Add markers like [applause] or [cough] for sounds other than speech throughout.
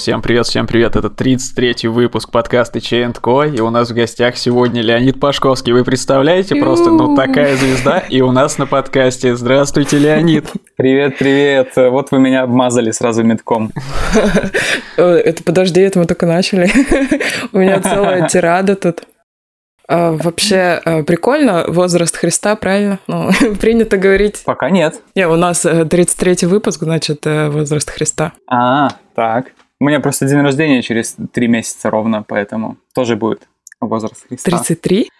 Всем привет, всем привет. Это 33-й выпуск подкаста Ко, и у нас в гостях сегодня Леонид Пашковский. Вы представляете? Просто, ну, такая звезда, и у нас на подкасте. Здравствуйте, Леонид. Привет, привет. Вот вы меня обмазали сразу метком. Это подожди, это мы только начали. У меня целая тирада тут. А, вообще а, прикольно, возраст Христа, правильно? Ну, [laughs] принято говорить. Пока нет. Не, у нас 33-й э, выпуск, значит, э, возраст Христа. А, так. У меня просто день рождения через три месяца ровно, поэтому тоже будет возраст Христа. 33?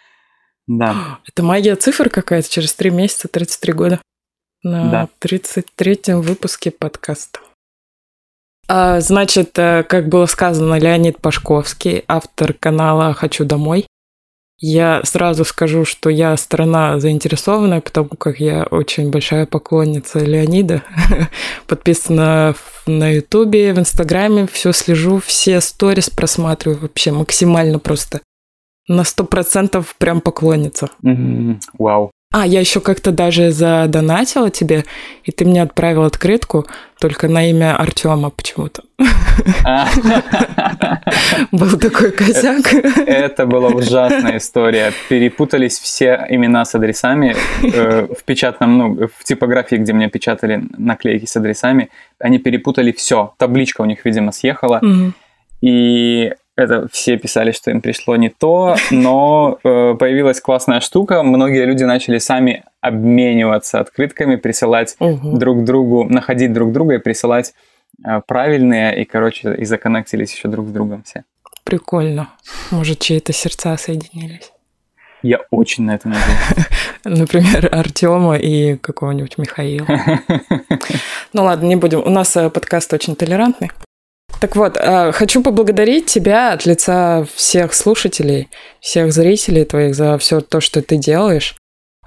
Да. Это магия цифр какая-то, через три месяца 33 года. На да. 33-м выпуске подкаста. А, значит, э, как было сказано, Леонид Пашковский, автор канала «Хочу домой». Я сразу скажу, что я страна заинтересованная, потому как я очень большая поклонница Леонида. [laughs] Подписана на Ютубе, в Инстаграме, все слежу, все сторис просматриваю вообще максимально просто. На сто процентов прям поклонница. Вау. А, я еще как-то даже задонатила тебе, и ты мне отправил открытку только на имя Артема почему-то. [laughs] Был такой косяк. Это была ужасная история. Перепутались все имена с адресами э, в печатном, ну, в типографии, где мне печатали наклейки с адресами. Они перепутали все. Табличка у них, видимо, съехала. И это все писали, что им пришло не то, но э, появилась классная штука. Многие люди начали сами обмениваться открытками, присылать угу. друг другу, находить друг друга и присылать э, правильные, и, короче, и законнектились еще друг с другом все. Прикольно. Может, чьи-то сердца соединились. Я очень на это надеюсь. [laughs] Например, Артема и какого-нибудь Михаила. [laughs] Ну ладно, не будем. У нас э, подкаст очень толерантный. Так вот, э, хочу поблагодарить тебя от лица всех слушателей, всех зрителей твоих за все то, что ты делаешь.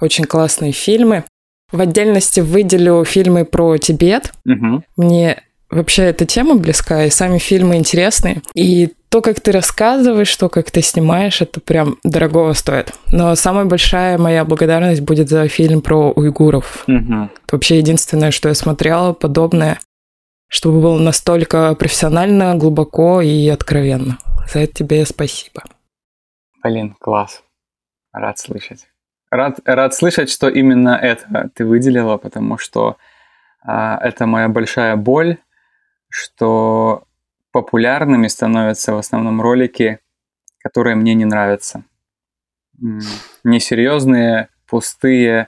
Очень классные фильмы. В отдельности выделю фильмы про Тибет. Угу. Мне вообще эта тема близка, и сами фильмы интересные. И то, как ты рассказываешь, то, как ты снимаешь, это прям дорогого стоит. Но самая большая моя благодарность будет за фильм про уйгуров. Угу. Это вообще единственное, что я смотрела подобное чтобы было настолько профессионально, глубоко и откровенно. За это тебе спасибо. Блин, класс. Рад слышать. Рад, рад слышать, что именно это ты выделила, потому что а, это моя большая боль, что популярными становятся в основном ролики, которые мне не нравятся. Несерьезные, пустые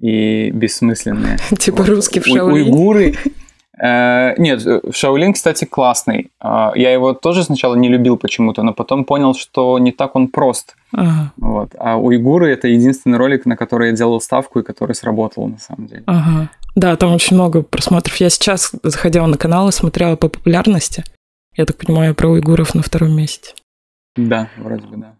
и бессмысленные. [laughs] Типа русский в. Уйгуры Э, нет, э, Шаолин, кстати, классный. Э, я его тоже сначала не любил почему-то, но потом понял, что не так он прост. Ага. Вот. А уйгуры это единственный ролик, на который я делал ставку и который сработал на самом деле. Ага. Да, там очень много просмотров. Я сейчас заходила на канал и смотрела по популярности. Я так понимаю, про уйгуров на втором месте. Да, вроде бы да.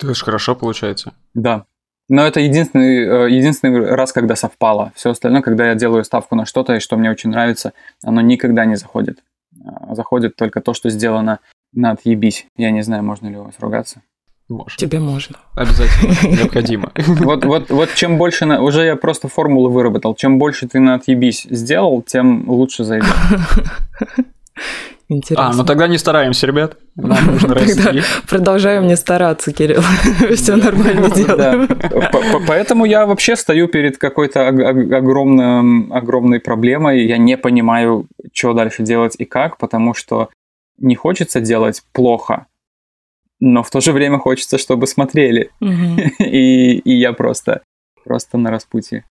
Это же хорошо получается. Да, но это единственный, э, единственный раз, когда совпало. Все остальное, когда я делаю ставку на что-то, и что мне очень нравится, оно никогда не заходит. А, заходит только то, что сделано на отъебись. Я не знаю, можно ли у вас ругаться. Можно. Тебе можно. Обязательно. [laughs] Необходимо. Вот, вот, вот чем больше... На... Уже я просто формулу выработал. Чем больше ты на отъебись сделал, тем лучше зайдет. [laughs] Интересно. А, ну тогда не стараемся, ребят. Нам [laughs] нужно расти. Продолжаем не стараться, Кирилл. [laughs] Все нормально [laughs] делаем. Поэтому я вообще стою перед какой-то огромной проблемой. Я не понимаю, что дальше делать и как, потому что не хочется делать плохо, но в то же время хочется, чтобы смотрели. И, я просто, просто на распутье.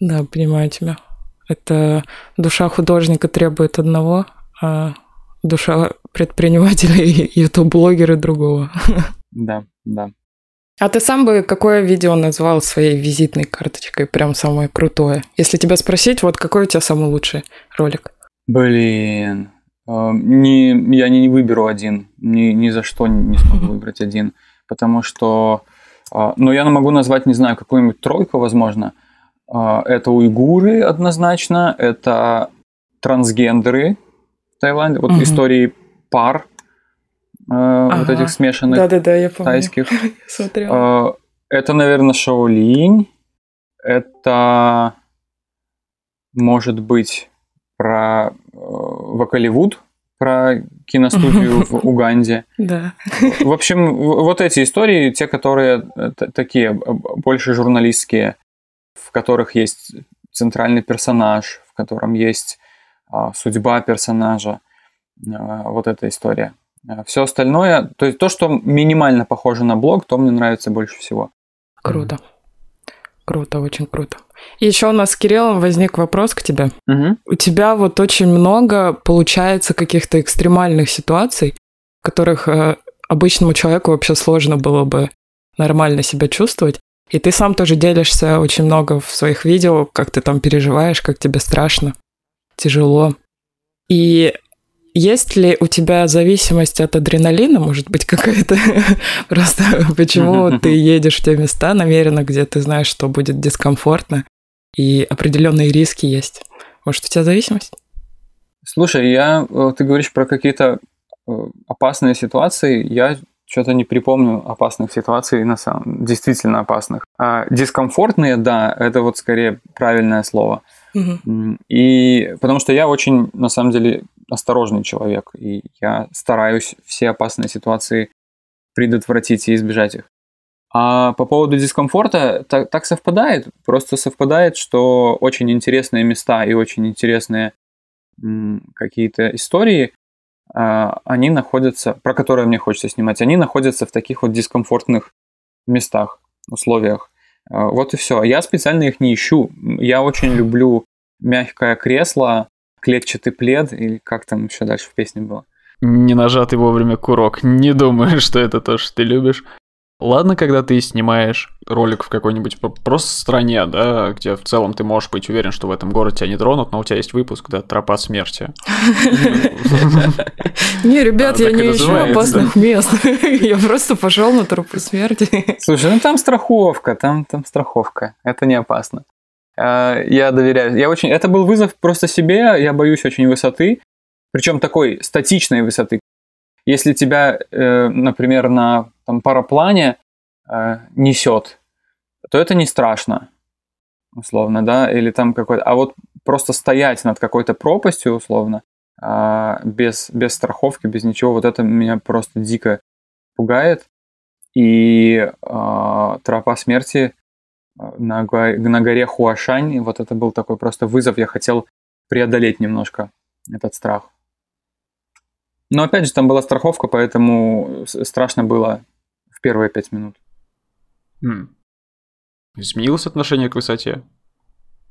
Да, понимаю тебя. Это душа художника требует одного, а душа предпринимателя и ютуб-блогера другого. Да, да. А ты сам бы какое видео назвал своей визитной карточкой, прям самое крутое? Если тебя спросить, вот какой у тебя самый лучший ролик? Блин, а, не, я не, выберу один, ни, ни за что не смогу [laughs] выбрать один, потому что, а, ну, я могу назвать, не знаю, какую-нибудь тройку, возможно. А, это уйгуры однозначно, это трансгендеры, Таиланде, вот угу. истории пар, э, ага. вот этих смешанных Да-да-да, я помню. тайских. [laughs] Смотрел. Э, это, наверное, Шаолинь. Это может быть про э, Вакаливуд, про киностудию в [laughs] Уганде. Да. В общем, вот эти истории, те, которые э, такие больше журналистские, в которых есть центральный персонаж, в котором есть судьба персонажа, а, вот эта история. А Все остальное, то есть то, что минимально похоже на блог, то мне нравится больше всего. Круто. Круто, очень круто. Еще у нас с Кириллом возник вопрос к тебе. Угу. У тебя вот очень много получается каких-то экстремальных ситуаций, в которых э, обычному человеку вообще сложно было бы нормально себя чувствовать. И ты сам тоже делишься очень много в своих видео, как ты там переживаешь, как тебе страшно, тяжело. И есть ли у тебя зависимость от адреналина, может быть, какая-то? [laughs] Просто почему ты едешь в те места намеренно, где ты знаешь, что будет дискомфортно, и определенные риски есть? Может, у тебя зависимость? Слушай, я, э, ты говоришь про какие-то э, опасные ситуации, я что-то не припомню опасных ситуаций, на самом действительно опасных. А дискомфортные, да, это вот скорее правильное слово. И потому что я очень, на самом деле, осторожный человек, и я стараюсь все опасные ситуации предотвратить и избежать их. А по поводу дискомфорта, так, так совпадает, просто совпадает, что очень интересные места и очень интересные какие-то истории, а, они находятся, про которые мне хочется снимать, они находятся в таких вот дискомфортных местах, условиях. А, вот и все. Я специально их не ищу. Я очень люблю мягкое кресло, клетчатый плед, или как там еще дальше в песне было. Не нажатый вовремя курок. Не думаю, [laughs] что это то, что ты любишь. Ладно, когда ты снимаешь ролик в какой-нибудь просто стране, да, где в целом ты можешь быть уверен, что в этом городе тебя не тронут, но у тебя есть выпуск, да, тропа смерти. [laughs] Не, ребят, я не ищу опасных мест. [laughs] Я просто пошел на тропу смерти. [laughs] Слушай, ну там страховка, там там страховка. Это не опасно. А, я доверяю. Я очень... Это был вызов просто себе. Я боюсь очень высоты. Причем такой статичной высоты. Если тебя, э, например, на там, параплане э, несет, то это не страшно, условно, да, или там какой-то... А вот просто стоять над какой-то пропастью, условно, э, без, без страховки, без ничего, вот это меня просто дико пугает. И э, тропа смерти на, на горе Хуашань. Вот это был такой просто вызов. Я хотел преодолеть немножко этот страх. Но опять же, там была страховка, поэтому страшно было в первые пять минут. Хм. Изменилось отношение к высоте?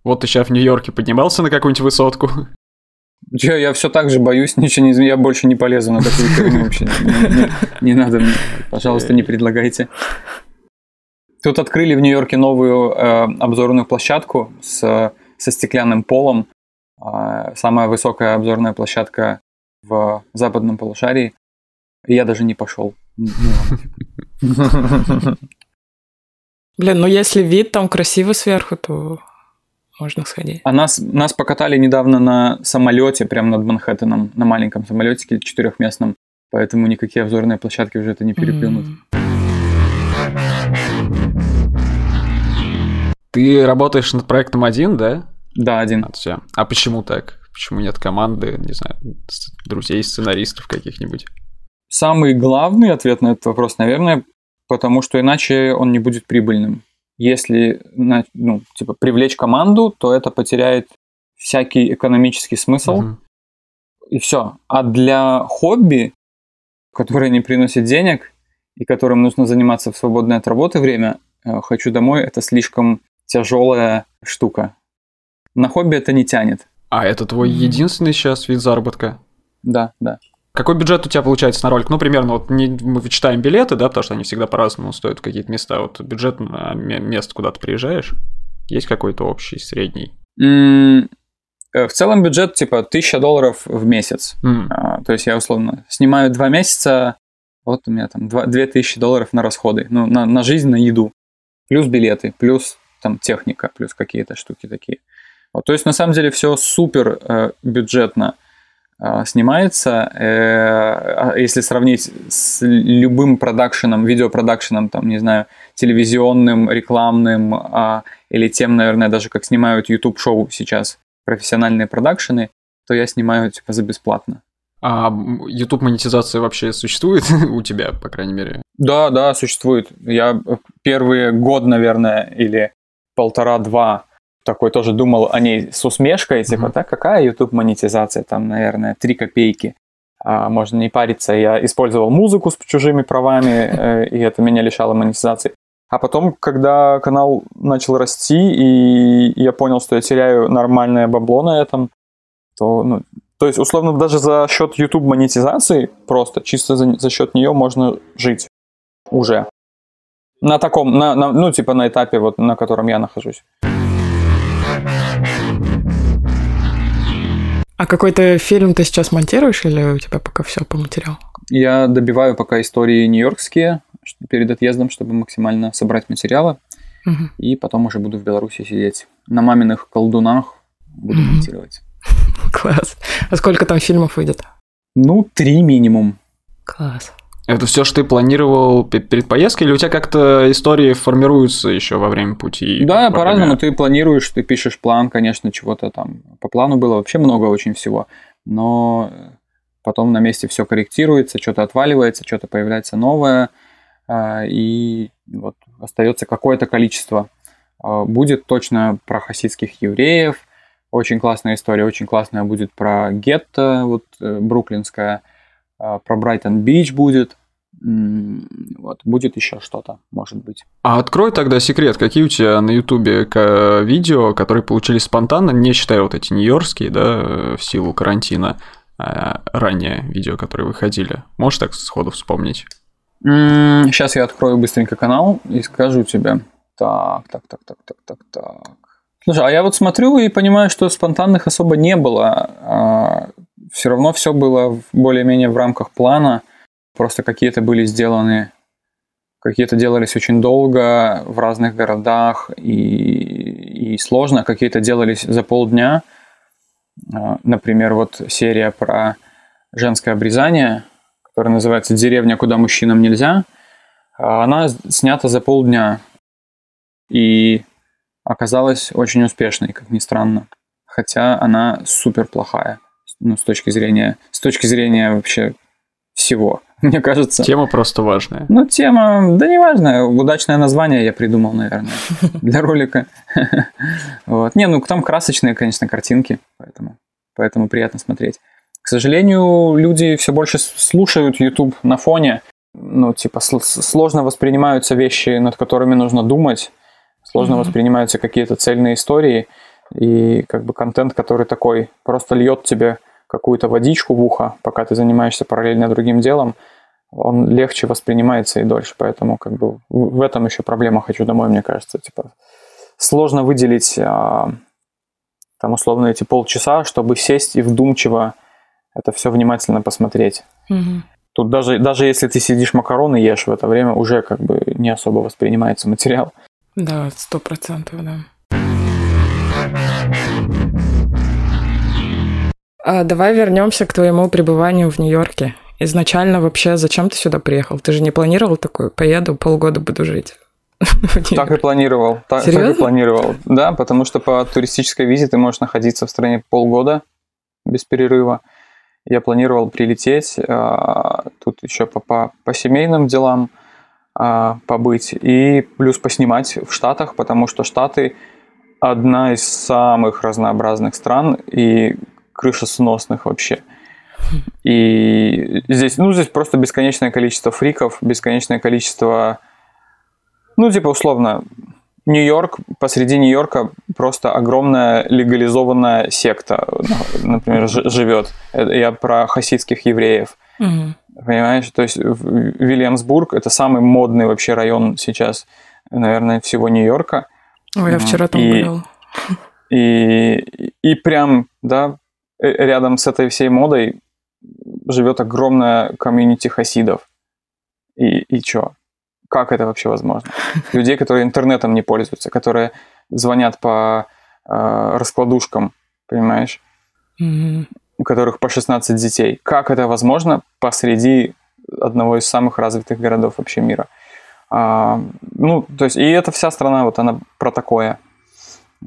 Вот ты сейчас в Нью-Йорке поднимался на какую-нибудь высотку? Я, я все так же боюсь, ничего не я больше не полезу на такую херню вообще. Не, надо мне, пожалуйста, не предлагайте. Тут открыли в Нью-Йорке новую э, обзорную площадку со стеклянным полом. Э, самая высокая обзорная площадка в западном полушарии. И я даже не пошел. [laughs] Блин, ну если вид там красивый сверху, то можно сходить. А нас, нас покатали недавно на самолете, прямо над Манхэттеном, на маленьком самолетике четырехместном, поэтому никакие обзорные площадки уже это не переплюнут. Ты работаешь над проектом один, да? Да, один. А, а почему так? Почему нет команды, не знаю, друзей, сценаристов каких-нибудь? Самый главный ответ на этот вопрос, наверное, потому что иначе он не будет прибыльным. Если, ну, типа, привлечь команду, то это потеряет всякий экономический смысл, угу. и все. А для хобби, которое не приносит денег и которым нужно заниматься в свободное от работы время, э, хочу домой, это слишком тяжелая штука. На хобби это не тянет. А это твой единственный сейчас вид заработка? Да, да. Какой бюджет у тебя получается на ролик? Ну, примерно, вот не, мы вычитаем билеты, да, потому что они всегда по-разному стоят какие-то места. Вот бюджет на место, куда ты приезжаешь, есть какой-то общий, средний? Mm, в целом бюджет типа 1000 долларов в месяц. Mm. А, то есть я условно снимаю два месяца, вот у меня там 2000 долларов на расходы, ну, на, на жизнь, на еду. Плюс билеты, плюс там техника, плюс какие-то штуки такие. Вот, то есть на самом деле все супер э, бюджетно э, снимается. Э, а если сравнить с любым продакшеном, видеопродакшеном, там, не знаю, телевизионным, рекламным э, или тем, наверное, даже как снимают YouTube-шоу сейчас профессиональные продакшены, то я снимаю типа за бесплатно. А YouTube монетизация вообще существует [laughs] у тебя, по крайней мере? Да, да, существует. Я первый год, наверное, или полтора-два такой тоже думал о ней с усмешкой, типа, mm-hmm. да, какая YouTube монетизация, там, наверное, 3 копейки. А, можно не париться. Я использовал музыку с чужими правами, [laughs] э, и это меня лишало монетизации. А потом, когда канал начал расти, и я понял, что я теряю нормальное бабло на этом, то, ну, то есть, условно, даже за счет YouTube монетизации, просто чисто за, за счет нее можно жить уже. На таком, на, на, ну, типа на этапе, вот, на котором я нахожусь. А какой-то фильм ты сейчас монтируешь или у тебя пока все по материалу? Я добиваю пока истории нью-йоркские перед отъездом, чтобы максимально собрать материалы. Угу. И потом уже буду в Беларуси сидеть. На маминых колдунах буду угу. монтировать. [laughs] Класс. А сколько там фильмов выйдет? Ну, три минимум. Класс. Это все, что ты планировал перед поездкой, или у тебя как-то истории формируются еще во время пути? Да, по-разному. Ты планируешь, ты пишешь план, конечно, чего-то там. По плану было вообще много очень всего, но потом на месте все корректируется, что-то отваливается, что-то появляется новое, а, и вот остается какое-то количество. А, будет точно про хасидских евреев, очень классная история, очень классная будет про гетто, вот э, бруклинская, про Брайтон-Бич будет. Вот, будет еще что-то, может быть. А открой тогда секрет, какие у тебя на Ютубе видео, которые получились спонтанно, не считая вот эти нью-йоркские, да, в силу карантина, а ранее видео, которые выходили. Можешь так сходу вспомнить? Сейчас я открою быстренько канал и скажу тебе. Так, так, так, так, так, так, так. Слушай, а я вот смотрю и понимаю, что спонтанных особо не было. А, все равно все было более-менее в рамках плана. Просто какие-то были сделаны, какие-то делались очень долго в разных городах и, и сложно, какие-то делались за полдня. А, например, вот серия про женское обрезание, которая называется «Деревня, куда мужчинам нельзя», а, она снята за полдня. И оказалась очень успешной, как ни странно. Хотя она супер плохая, ну, с точки зрения, с точки зрения вообще всего, [laughs] мне кажется. Тема просто важная. Ну, тема, да не важная, удачное название я придумал, наверное, [laughs] для ролика. [laughs] Вот. Не, ну там красочные, конечно, картинки, поэтому, поэтому приятно смотреть. К сожалению, люди все больше слушают YouTube на фоне, ну, типа, сложно воспринимаются вещи, над которыми нужно думать, Сложно mm-hmm. воспринимаются какие-то цельные истории, и как бы контент, который такой просто льет тебе какую-то водичку в ухо, пока ты занимаешься параллельно другим делом, он легче воспринимается и дольше. Поэтому как бы в этом еще проблема «Хочу домой», мне кажется. Типа, сложно выделить а, там условно эти полчаса, чтобы сесть и вдумчиво это все внимательно посмотреть. Угу. Тут даже, даже если ты сидишь макароны ешь в это время, уже как бы не особо воспринимается материал. Да, сто процентов, да. А давай вернемся к твоему пребыванию в Нью-Йорке. Изначально вообще зачем ты сюда приехал? Ты же не планировал такой, поеду, полгода буду жить. [laughs] Так и планировал. Так, так и планировал. Да, потому что по туристической визе ты можешь находиться в стране полгода без перерыва. Я планировал прилететь а, тут еще по, по, по семейным делам – а, побыть и плюс поснимать в Штатах, потому что Штаты одна из самых разнообразных стран и крышесносных вообще. И здесь, ну, здесь просто бесконечное количество фриков, бесконечное количество, ну, типа, условно, Нью-Йорк, посреди Нью-Йорка просто огромная легализованная секта, например, живет. Я про хасидских евреев. Угу. Понимаешь, то есть Вильямсбург это самый модный вообще район сейчас, наверное, всего Нью-Йорка. Ой, я вчера там и, гулял. И, и прям, да, э, рядом с этой всей модой живет огромная комьюнити хасидов. И, и чё? Как это вообще возможно? [laughs] Людей, которые интернетом не пользуются, которые звонят по э, раскладушкам, понимаешь? Mm-hmm у которых по 16 детей. Как это возможно посреди одного из самых развитых городов вообще мира? А, ну, то есть, и эта вся страна, вот она про такое.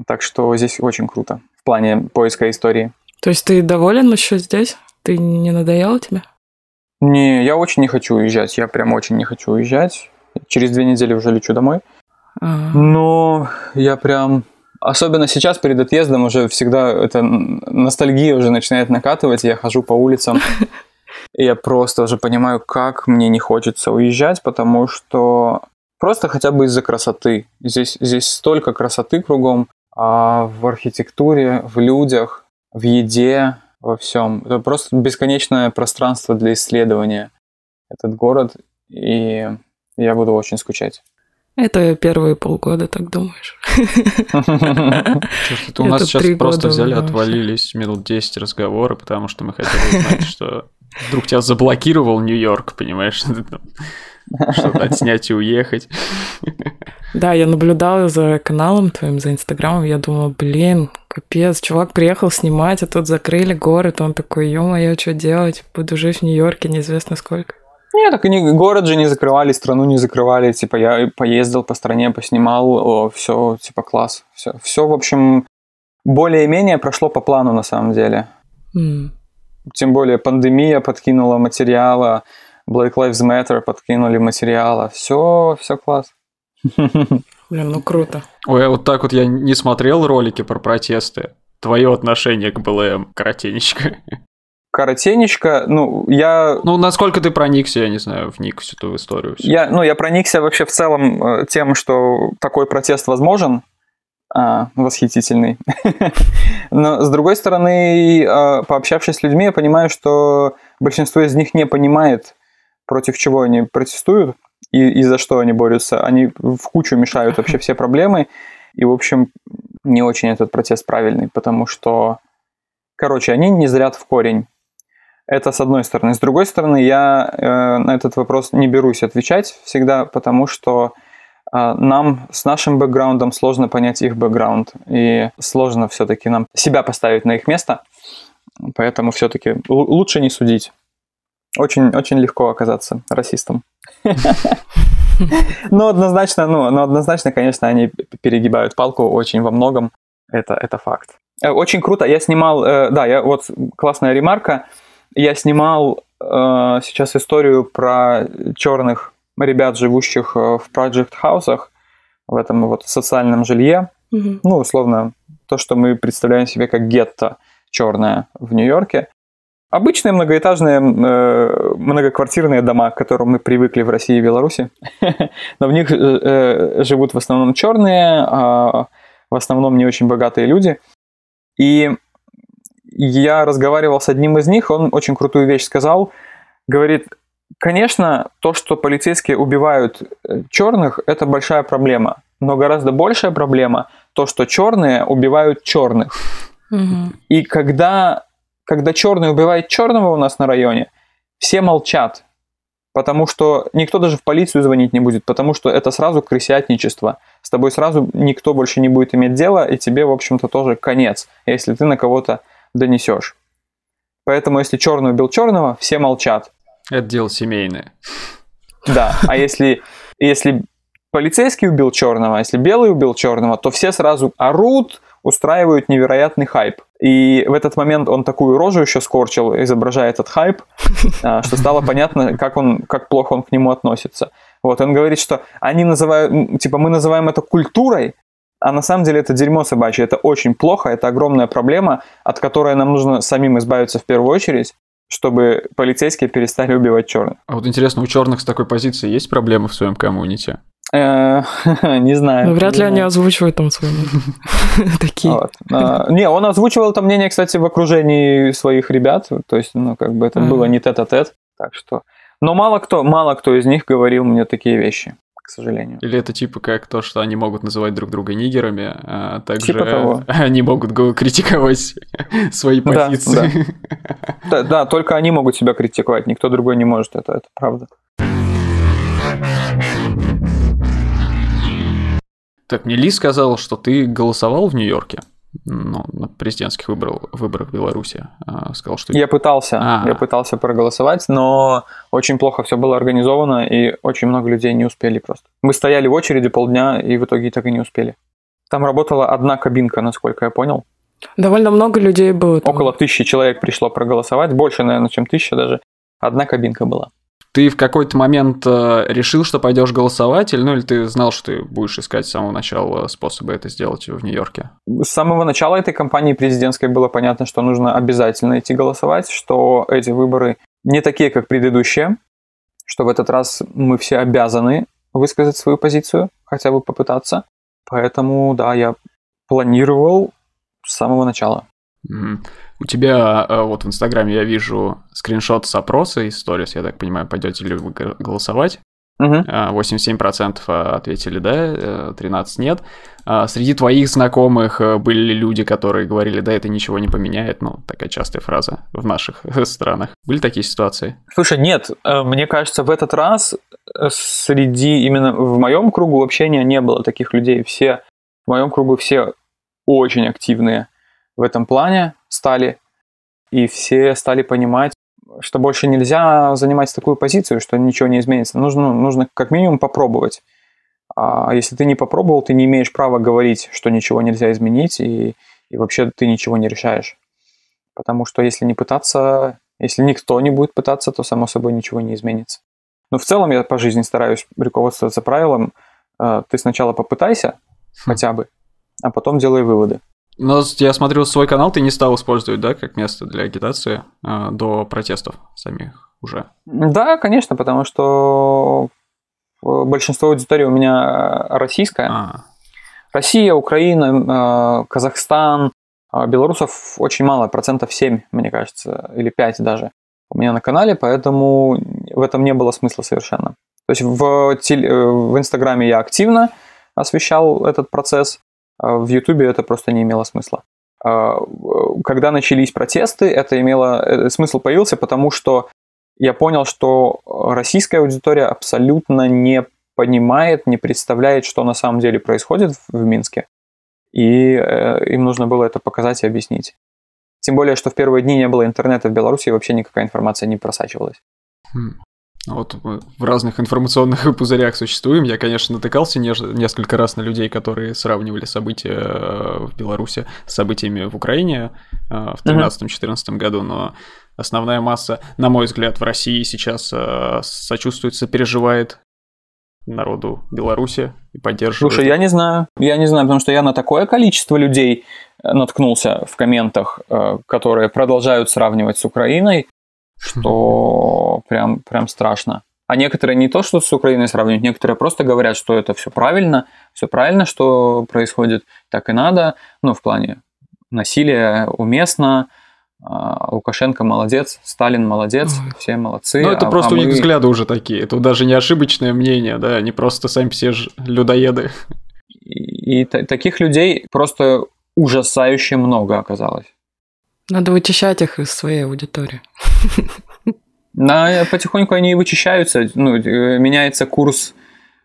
Так что здесь очень круто в плане поиска истории. То есть ты доволен еще здесь? Ты не надоел тебе? Не, я очень не хочу уезжать. Я прям очень не хочу уезжать. Через две недели уже лечу домой. А, Но я прям... Особенно сейчас, перед отъездом, уже всегда эта ностальгия уже начинает накатывать. Я хожу по улицам, [laughs] и я просто уже понимаю, как мне не хочется уезжать, потому что просто хотя бы из-за красоты. Здесь, здесь столько красоты кругом, а в архитектуре, в людях, в еде, во всем. Это просто бесконечное пространство для исследования. Этот город, и я буду очень скучать. Это первые полгода, так думаешь? У нас сейчас просто взяли, отвалились минут 10 разговора, потому что мы хотели узнать, [laughs] что вдруг тебя заблокировал Нью-Йорк, понимаешь? [laughs] Что-то отснять и уехать. Да, я наблюдала за каналом твоим, за инстаграмом, я думала, блин, капец, чувак приехал снимать, а тут закрыли город, он такой, ё-моё, что делать, буду жить в Нью-Йорке неизвестно сколько. Нет, так они город же не закрывали, страну не закрывали. Типа я поездил по стране, поснимал, все, типа класс. Все, все, в общем, более-менее прошло по плану на самом деле. М. Тем более пандемия подкинула материала, Black Lives Matter подкинули материала. Все, все класс. [laughs] Блин, ну круто. Ой, а вот так вот я не смотрел ролики про протесты. Твое отношение к БЛМ, коротенечко. Коротенечко, ну, я Ну, насколько ты проникся, я не знаю, вник всю эту историю. всю. Я, ну, я проникся вообще в целом э, тем, что такой протест возможен, а, восхитительный. [laughs] Но, с другой стороны, э, пообщавшись с людьми, я понимаю, что большинство из них не понимает, против чего они протестуют и, и за что они борются. Они в кучу мешают вообще все проблемы. И, в общем, не очень этот протест правильный, потому что, короче, они не зрят в корень. Это с одной стороны. С другой стороны, я э, на этот вопрос не берусь отвечать всегда, потому что э, нам с нашим бэкграундом сложно понять их бэкграунд. И сложно все-таки нам себя поставить на их место. Поэтому все-таки лучше не судить. Очень, очень легко оказаться расистом. [laughs] Но однозначно, ну, но однозначно, конечно, они перегибают палку очень во многом. Это, это факт. Э, Очень круто. Я снимал, э, да, я вот классная ремарка. Я снимал э, сейчас историю про черных ребят, живущих в project хаусах в этом вот социальном жилье. Ну, условно, то, что мы представляем себе как гетто черное в Нью-Йорке. Обычные многоэтажные э, многоквартирные дома, к которым мы привыкли в России и Беларуси, [laughs] но в них э, э, живут в основном черные, а в основном не очень богатые люди. И я разговаривал с одним из них, он очень крутую вещь сказал. Говорит, конечно, то, что полицейские убивают э, черных, это большая проблема. Но гораздо большая проблема то, что черные убивают черных. Мгм. И когда, когда черный убивает черного у нас на районе, все молчат. Потому что никто даже в полицию звонить не будет, потому что это сразу крысятничество. С тобой сразу никто больше не будет иметь дела, и тебе, в общем-то, тоже конец, если ты на кого-то донесешь. Поэтому, если черный убил черного, все молчат. Это дело семейное. Да, а если, если полицейский убил черного, а если белый убил черного, то все сразу орут, устраивают невероятный хайп. И в этот момент он такую рожу еще скорчил, изображая этот хайп, а, что стало [laughs] понятно, как, он, как плохо он к нему относится. Вот, он говорит, что они называют, типа, мы называем это культурой, а на самом деле это дерьмо собачье, это очень плохо, это огромная проблема, от которой нам нужно самим избавиться в первую очередь, чтобы полицейские перестали убивать черных. А вот интересно, у черных с такой позиции есть проблемы в своем коммуните? Э, [laughs] Не знаю. Ну, вряд ли они озвучивают там свои [laughs] такие. А, Не, он озвучивал это мнение, кстати, в окружении своих ребят, то есть, ну, как бы это было не тет-а-тет, так что... Но мало кто, мало кто из них говорил мне такие вещи, к сожалению. Или это типа как то, что они могут называть друг друга нигерами, а также Типа того. [laughs] они могут критиковать свои Да, позиции. Да, да, только они могут себя критиковать, никто другой не может, это, это правда. Так, мне Ли сказал, что ты голосовал в Нью-Йорке ну, на президентских выборах, выборах в Беларуси. А, Сказал, что... Я пытался, А. я пытался проголосовать, но очень плохо все было организовано, и очень много людей не успели просто. Мы стояли в очереди полдня, и в итоге так и не успели. Там работала одна кабинка, насколько я понял. Довольно много людей было. Там. Около тысячи человек пришло проголосовать, больше, наверное, чем тысяча даже. Одна кабинка была. Ты в какой-то момент э, решил, что пойдешь голосовать, или, ну, или ты знал, что ты будешь искать с самого начала способы это сделать в Нью-Йорке? С самого начала этой кампании президентской было понятно, что нужно обязательно идти голосовать, что эти выборы не такие, как предыдущие, что в этот раз мы все обязаны высказать свою позицию, хотя бы попытаться. Поэтому, да, я планировал с самого начала. Mm-hmm. У тебя э, вот в Инстаграме я вижу скриншот с опроса из сторис, я так понимаю, пойдете ли вы голосовать. Угу. 87% а, ответили да, 13 э, нет. А среди твоих знакомых э, были люди, которые говорили, да, это ничего не поменяет. Ну, такая частая фраза в наших странах. Были такие ситуации? Слушай, нет. Мне кажется, в этот раз среди именно в моем кругу общения не было таких людей. Все в моем кругу все очень активные в этом плане стали, и все стали понимать, что больше нельзя занимать такую позицию, что ничего не изменится. Нужно, нужно как минимум попробовать. А если ты не попробовал, ты не имеешь права говорить, что ничего нельзя изменить, и, и вообще ты ничего не решаешь. Потому что если не пытаться, если никто не будет пытаться, то само собой ничего не изменится. Но в целом я по жизни стараюсь руководствоваться правилом, э, ты сначала попытайся хм. хотя бы, а потом делай выводы. Но я смотрю, свой канал ты не стал использовать, да, как место для агитации э, до протестов самих уже? Да, конечно, потому что большинство аудитории у меня российская. А. Россия, Украина, э, Казахстан, э, белорусов очень мало, процентов 7, мне кажется, или 5 даже у меня на канале, поэтому в этом не было смысла совершенно. То есть в, теле, э, в Инстаграме я активно освещал этот процесс, в Ютубе это просто не имело смысла. А, когда начались протесты, это имело э, смысл появился, потому что я понял, что российская аудитория абсолютно не понимает, не представляет, что на самом деле происходит в Минске. И э, им нужно было это показать и объяснить. Тем более, что в первые дни не было интернета в Беларуси, и вообще никакая информация не просачивалась. Вот в разных информационных [laughs] пузырях существуем. Я, конечно, натыкался не, несколько раз на людей, которые сравнивали события э, в Беларуси с событиями в Украине э, в 2013-2014 году, но основная масса, на мой взгляд, в России сейчас э, сочувствует, сопереживает народу Беларуси и поддерживает. Слушай, я не знаю. Я не знаю, потому что я на такое количество людей наткнулся в комментах, которые продолжают сравнивать с Украиной, что прям, прям страшно. А некоторые не то, что с Украиной сравнивают, некоторые просто говорят, что это все правильно, все правильно, что происходит, так и надо. Ну, в плане насилия уместно, а, Лукашенко молодец, Сталин молодец, Ой. все молодцы. Ну, это а, просто а у них мы... взгляды уже такие. Это даже не ошибочное мнение, да, они просто сами все людоеды. И, и таких людей просто ужасающе много оказалось. Надо вычищать их из своей аудитории. Да, потихоньку они вычищаются. Ну, э, меняется курс,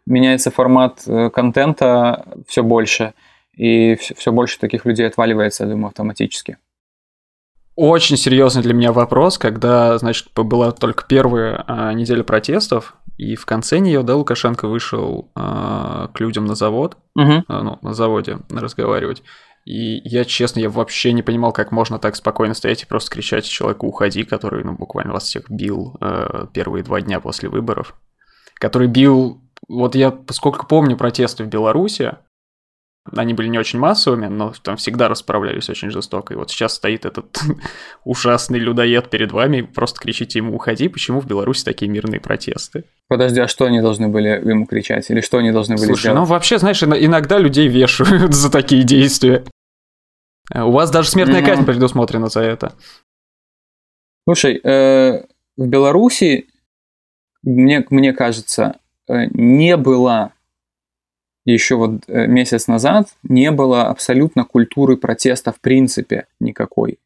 меняется формат э, контента все больше. И все больше таких людей отваливается, я думаю, автоматически. Очень серьезный для меня вопрос, когда, значит, была только первая а, неделя протестов, и в конце нее, да, Лукашенко вышел а, к людям на завод, угу. а, ну, на заводе разговаривать. И я, честно, я вообще не понимал, как можно так спокойно стоять и просто кричать человеку «уходи», который, ну, буквально вас всех бил э, первые два дня после выборов. Который бил... Вот я, поскольку помню протесты в Беларуси, они были не очень массовыми, но там всегда расправлялись очень жестоко. И вот сейчас стоит этот [laughs] ужасный людоед перед вами, и просто кричите ему «уходи». Почему в Беларуси такие мирные протесты? Подожди, а что они должны были ему кричать? Или что они должны были Слушай, сделать? ну вообще, знаешь, иногда людей вешают [laughs] за такие действия. Э, у вас даже смертная казнь предусмотрена за это. Слушай, э, в Беларуси, мне, мне кажется, э, не было еще вот э, месяц назад, не было абсолютно культуры протеста в принципе никакой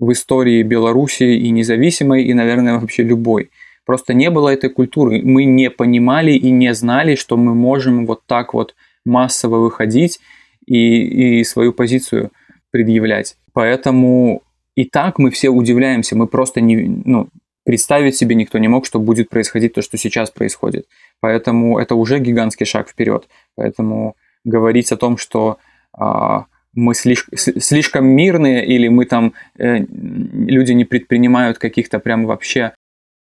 в истории Беларуси и независимой, и, наверное, вообще любой. Просто не было этой культуры. Мы не понимали и не знали, что мы можем вот так вот массово выходить и, и свою позицию предъявлять. Поэтому и так мы все удивляемся, мы просто не, ну, представить себе никто не мог, что будет происходить то, что сейчас происходит. Поэтому это уже гигантский шаг вперед. Поэтому говорить о том, что а, мы слишком, слишком мирные или мы там, э, люди не предпринимают каких-то прям вообще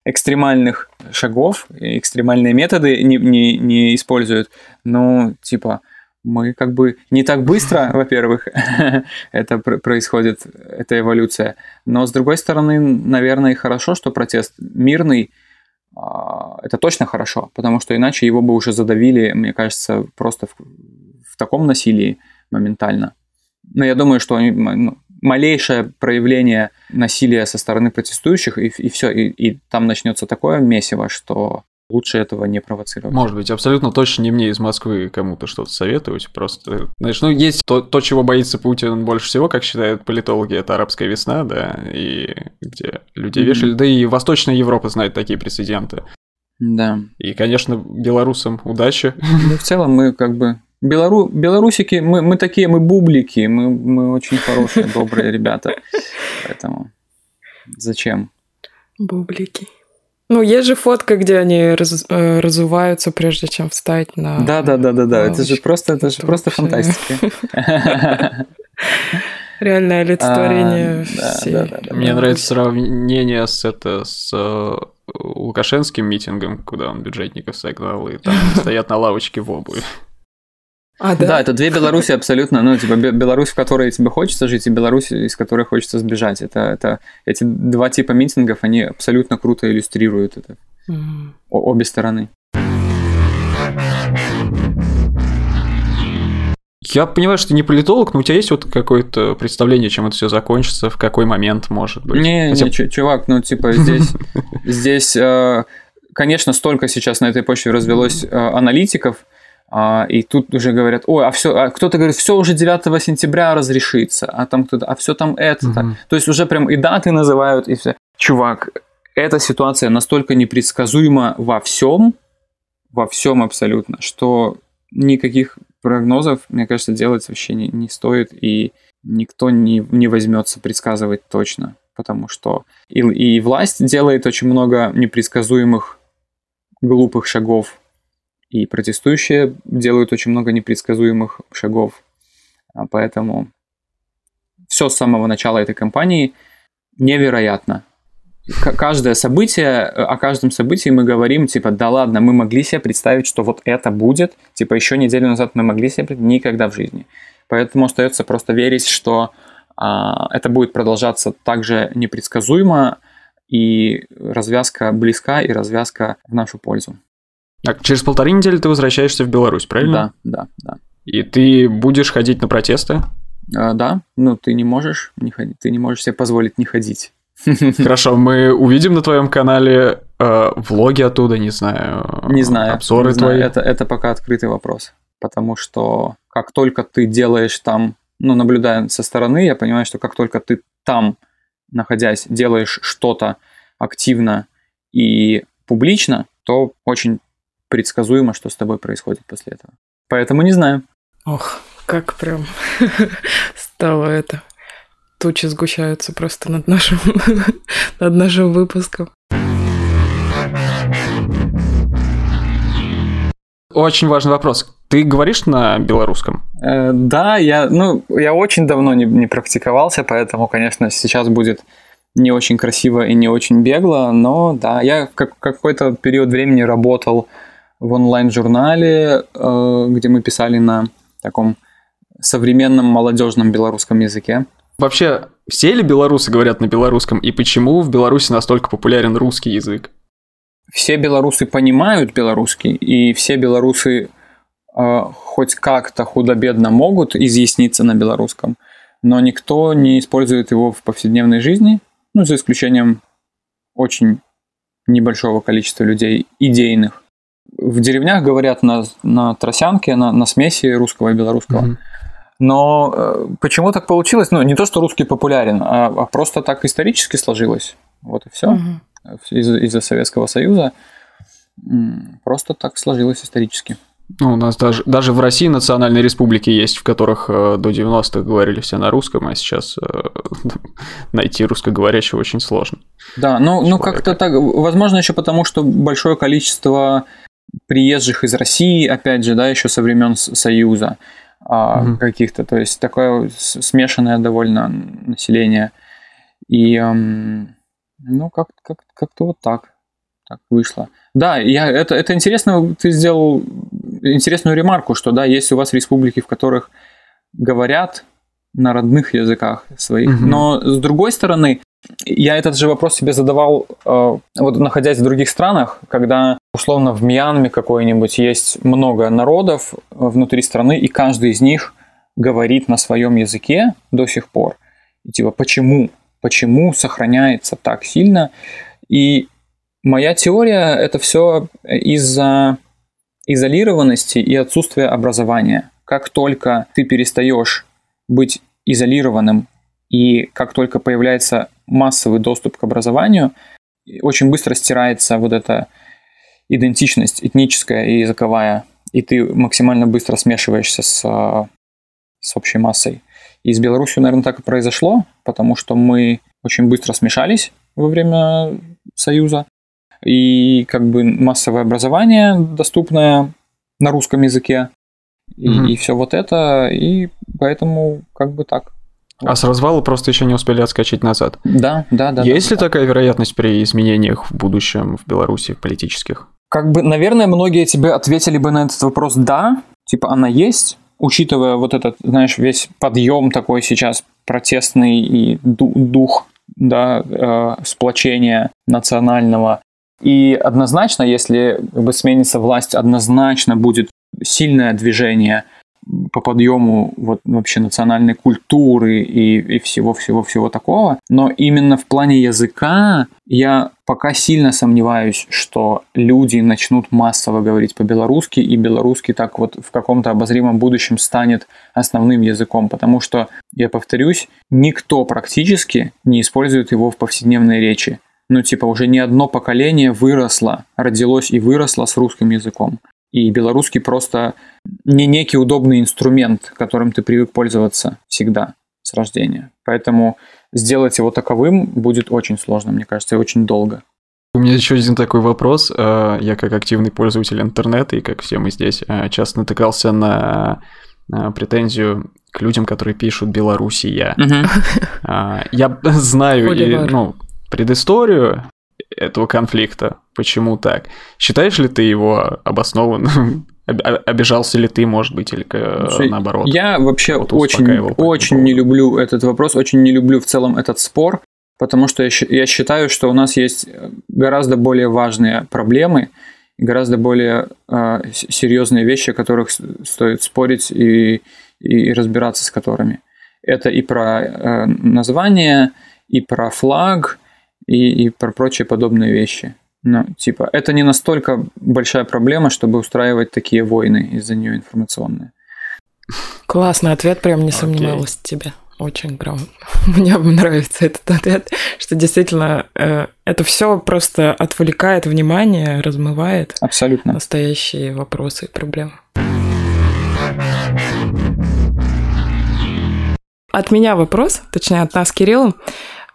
экстремальных шагов, экстремальные методы не, не, не используют. Ну, типа, мы как бы не так быстро, [laughs] во-первых, [laughs] это происходит, эта эволюция. Но с другой стороны, наверное, хорошо, что протест мирный, а, это точно хорошо, потому что иначе его бы уже задавили, мне кажется, просто в, в таком насилии моментально. Но я думаю, что ну, малейшее проявление насилия со стороны протестующих, и, и все, и, и там начнется такое месиво, что лучше этого не провоцировать. Может быть, абсолютно точно не мне из Москвы кому-то что-то советовать. Просто, знаешь, ну, есть то, то, чего боится Путин больше всего, как считают политологи, это арабская весна, да, и где людей mm-hmm. вешали. Да и Восточная Европа знает такие прецеденты. Да. И, конечно, белорусам удачи. Ну, в целом мы как бы Белору... Белорусики, мы, мы такие, мы бублики, мы, мы очень хорошие, добрые ребята. Поэтому зачем? Бублики. Ну, есть же фотка, где они раз, э, разуваются, прежде чем встать на. [laughs] Да, да, да, да, да. Это же просто, это же просто фантастика. Реальное олицетворение а, Мне нравится сравнение с это с э, Лукашенским митингом, куда он бюджетников согнал, и там [laughs] стоят на лавочке в обуви. А, да? да, это две Беларуси абсолютно, ну, типа, Беларусь, в которой тебе хочется жить, и Беларусь, из которой хочется сбежать. Это, это, эти два типа митингов, они абсолютно круто иллюстрируют это. Mm. обе стороны. Я понимаю, что ты не политолог, но у тебя есть вот какое-то представление, чем это все закончится, в какой момент, может быть? Не, Хотя... не, чувак, ну, типа, здесь, [laughs] здесь, э, конечно, столько сейчас на этой почве развелось э, аналитиков, а, и тут уже говорят, ой, а все, а кто-то говорит, все уже 9 сентября разрешится, а там кто-то, а все там это. Mm-hmm. То есть уже прям и даты называют, и все. Чувак, эта ситуация настолько непредсказуема во всем, во всем абсолютно, что никаких прогнозов, мне кажется, делать вообще не, не стоит, и никто не, не возьмется предсказывать точно, потому что и, и власть делает очень много непредсказуемых глупых шагов, и протестующие делают очень много непредсказуемых шагов. А поэтому все с самого начала этой кампании невероятно. Каждое событие, о каждом событии мы говорим, типа, да ладно, мы могли себе представить, что вот это будет, типа, еще неделю назад мы могли себе представить, никогда в жизни. Поэтому остается просто верить, что а, это будет продолжаться так же непредсказуемо, и развязка близка, и развязка в нашу пользу. А через полторы недели ты возвращаешься в Беларусь, правильно? Да, да, да. И ты будешь ходить на протесты? А, да, ну ты не можешь не ходить, ты не можешь себе позволить не ходить. [laughs] [laughs] Хорошо, мы увидим на твоем канале э, влоги оттуда, не знаю. Не знаю. Обзоры не твои. Знаю. Это, это пока открытый вопрос. Потому что как только ты делаешь там, ну, наблюдая со стороны, я понимаю, что как только ты там, находясь, делаешь что-то активно и публично, то очень предсказуемо, что с тобой происходит после этого. Поэтому не знаю. Ох, как прям [laughs] стало это. Тучи сгущаются просто над нашим, [laughs] над нашим выпуском. Очень важный вопрос. Ты говоришь на белорусском? Э, да, я, ну, я очень давно не, не практиковался, поэтому, конечно, сейчас будет не очень красиво и не очень бегло, но да, я как, какой-то период времени работал в онлайн-журнале, э, где мы писали на таком современном молодежном белорусском языке. Вообще, все ли белорусы говорят на белорусском, и почему в Беларуси настолько популярен русский язык? Все белорусы понимают белорусский, и все белорусы э, хоть как-то худо-бедно могут изъясниться на белорусском, но никто не использует его в повседневной жизни, ну, за исключением очень небольшого количества людей идейных в деревнях говорят на, на тросянке, на, на смеси русского и белорусского. Mm-hmm. Но э, почему так получилось? Ну, не то, что русский популярен, а, а просто так исторически сложилось. Вот и все. Mm-hmm. Из- из-за Советского Союза. Просто так сложилось исторически. Ну, у нас даже, даже в России национальные республики есть, в которых э, до 90-х говорили все на русском, а сейчас э, [laughs] найти русскоговорящего очень сложно. Да, ну, ну как-то так. Возможно, еще потому, что большое количество приезжих из России, опять же, да, еще со времен Союза. Мгм. каких-то, то есть такое смешанное довольно население. И, ну, как, как, как-то вот так, так вышло. Да, я, это, это интересно, ты сделал интересную ремарку, что да, есть у вас республики, в которых говорят на родных языках своих, Мгм. но с другой стороны, я этот же вопрос себе задавал, э, вот находясь в других странах, когда условно в Мьянме какой-нибудь есть много народов э, внутри страны, и каждый из них говорит на своем языке до сих пор. И типа, почему? Почему сохраняется так сильно? И моя теория это все из-за изолированности и отсутствия образования. Как только ты перестаешь быть изолированным и как только появляется массовый доступ к образованию, очень быстро стирается вот эта идентичность этническая и языковая, и ты максимально быстро смешиваешься с, а, с общей массой. И с Беларусью, наверное, так и произошло, потому что мы очень быстро смешались во время Союза, и как бы массовое образование доступное на русском языке, и, Мгм. все вот это, и поэтому как бы так. А с развала просто еще не успели отскочить назад. Да, да, да. Есть да, ли да. такая вероятность при изменениях в будущем в Беларуси политических? Как бы, наверное, многие тебе ответили бы на этот вопрос «да», типа она есть, учитывая вот этот, знаешь, весь подъем такой сейчас протестный и ду- дух, да, э, сплочения национального. И однозначно, если как бы сменится власть, однозначно будет сильное движение по подъему вот вообще национальной культуры и, всего-всего-всего такого. Но именно в плане языка я пока сильно сомневаюсь, что люди начнут массово говорить по-белорусски, и белорусский так вот в каком-то обозримом будущем станет основным языком, потому что, я повторюсь, никто практически не использует его в повседневной речи. Ну, типа, уже не одно поколение выросло, родилось и выросло с русским языком. И белорусский просто не некий удобный инструмент, которым ты привык пользоваться всегда с рождения. Поэтому сделать его таковым будет очень сложно, мне кажется, и очень долго. У меня еще один такой вопрос. Э, Я как активный пользователь интернета, и как все мы здесь, э, часто натыкался на э, претензию к людям, которые пишут «Белоруссия». А, Я [laughs] знаю ну, предысторию этого конфликта, почему так. Считаешь ли ты его обоснованным? [laughs] Об- об- Обижался ли ты, может быть, или э, Слушай, наоборот? Я вообще Вот очень, очень не люблю этот вопрос, очень не люблю в целом этот спор, потому что я, я считаю, что у нас есть гораздо более важные проблемы, гораздо более э, серьезные вещи, о которых стоит спорить и, и разбираться с которыми. Это и про э, название, и про флаг, и, и про прочие подобные вещи. Ну, типа, это не настолько большая проблема, чтобы устраивать такие войны из-за нее информационные. Классный ответ, прям не сомневалась в тебе. Очень прям. [laughs] Мне нравится этот ответ, что действительно э, это все просто отвлекает внимание, размывает Абсолютно. настоящие вопросы и проблемы. От меня вопрос, точнее от нас с Кириллом.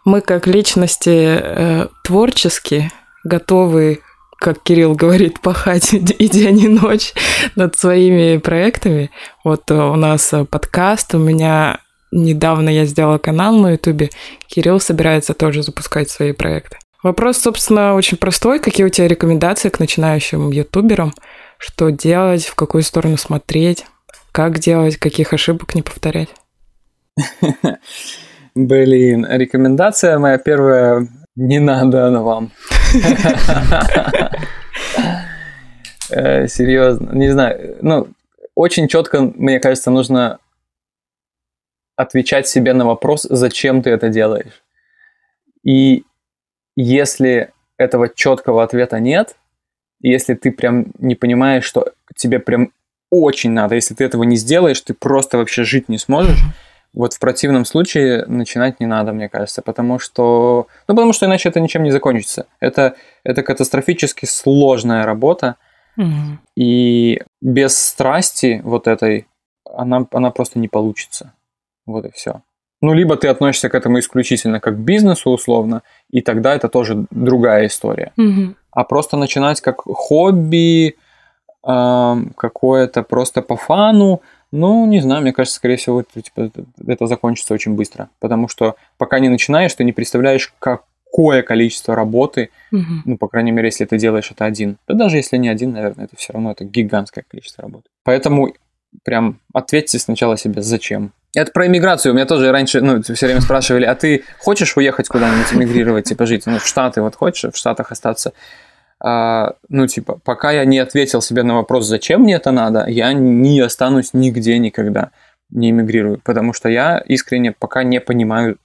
Мы как личности э, творческие, готовы, как Кирилл говорит, пахать [laughs] и день, и ночь над своими проектами. Вот э, у нас э, подкаст, у меня недавно я сделала канал на Ютубе. Кирилл собирается тоже запускать свои проекты. Вопрос, собственно, очень простой. Какие у тебя рекомендации к начинающим ютуберам? Что делать, в какую сторону смотреть, как делать, каких ошибок не повторять? [laughs] Блин, рекомендация моя первая. Не надо она вам. Э, Серьезно, не знаю. Ну, очень четко, мне кажется, нужно отвечать себе на вопрос, зачем ты это делаешь. И если этого четкого ответа нет, если ты прям не понимаешь, что тебе прям очень надо, если ты этого не сделаешь, ты просто вообще жить не сможешь, вот в противном случае начинать не надо, мне кажется, потому что, ну, потому что иначе это ничем не закончится. Это, это катастрофически сложная работа, Мгм. и без страсти вот этой она, она просто не получится. Вот и все. Ну, либо ты относишься к этому исключительно как к бизнесу условно, и тогда это тоже другая история. Мгм. А просто начинать как хобби, эм, какое-то просто по фану, Ну, не знаю, мне кажется, скорее всего, это, типа, это закончится очень быстро. Потому что пока не начинаешь, ты не представляешь, какое количество работы, Угу. ну, по крайней мере, если ты делаешь это один. Да даже если не один, наверное, это все равно это гигантское количество работы. Поэтому прям ответьте сначала себе, зачем. Это про иммиграцию. У меня тоже раньше, ну, все время спрашивали, а ты хочешь уехать куда-нибудь, эмигрировать, типа жить? Ну, в Штаты вот хочешь в Штатах остаться? А, ну, типа, пока я не ответил себе на вопрос, зачем мне это надо, я не останусь нигде никогда, не эмигрирую. Потому что я искренне пока не понимаю,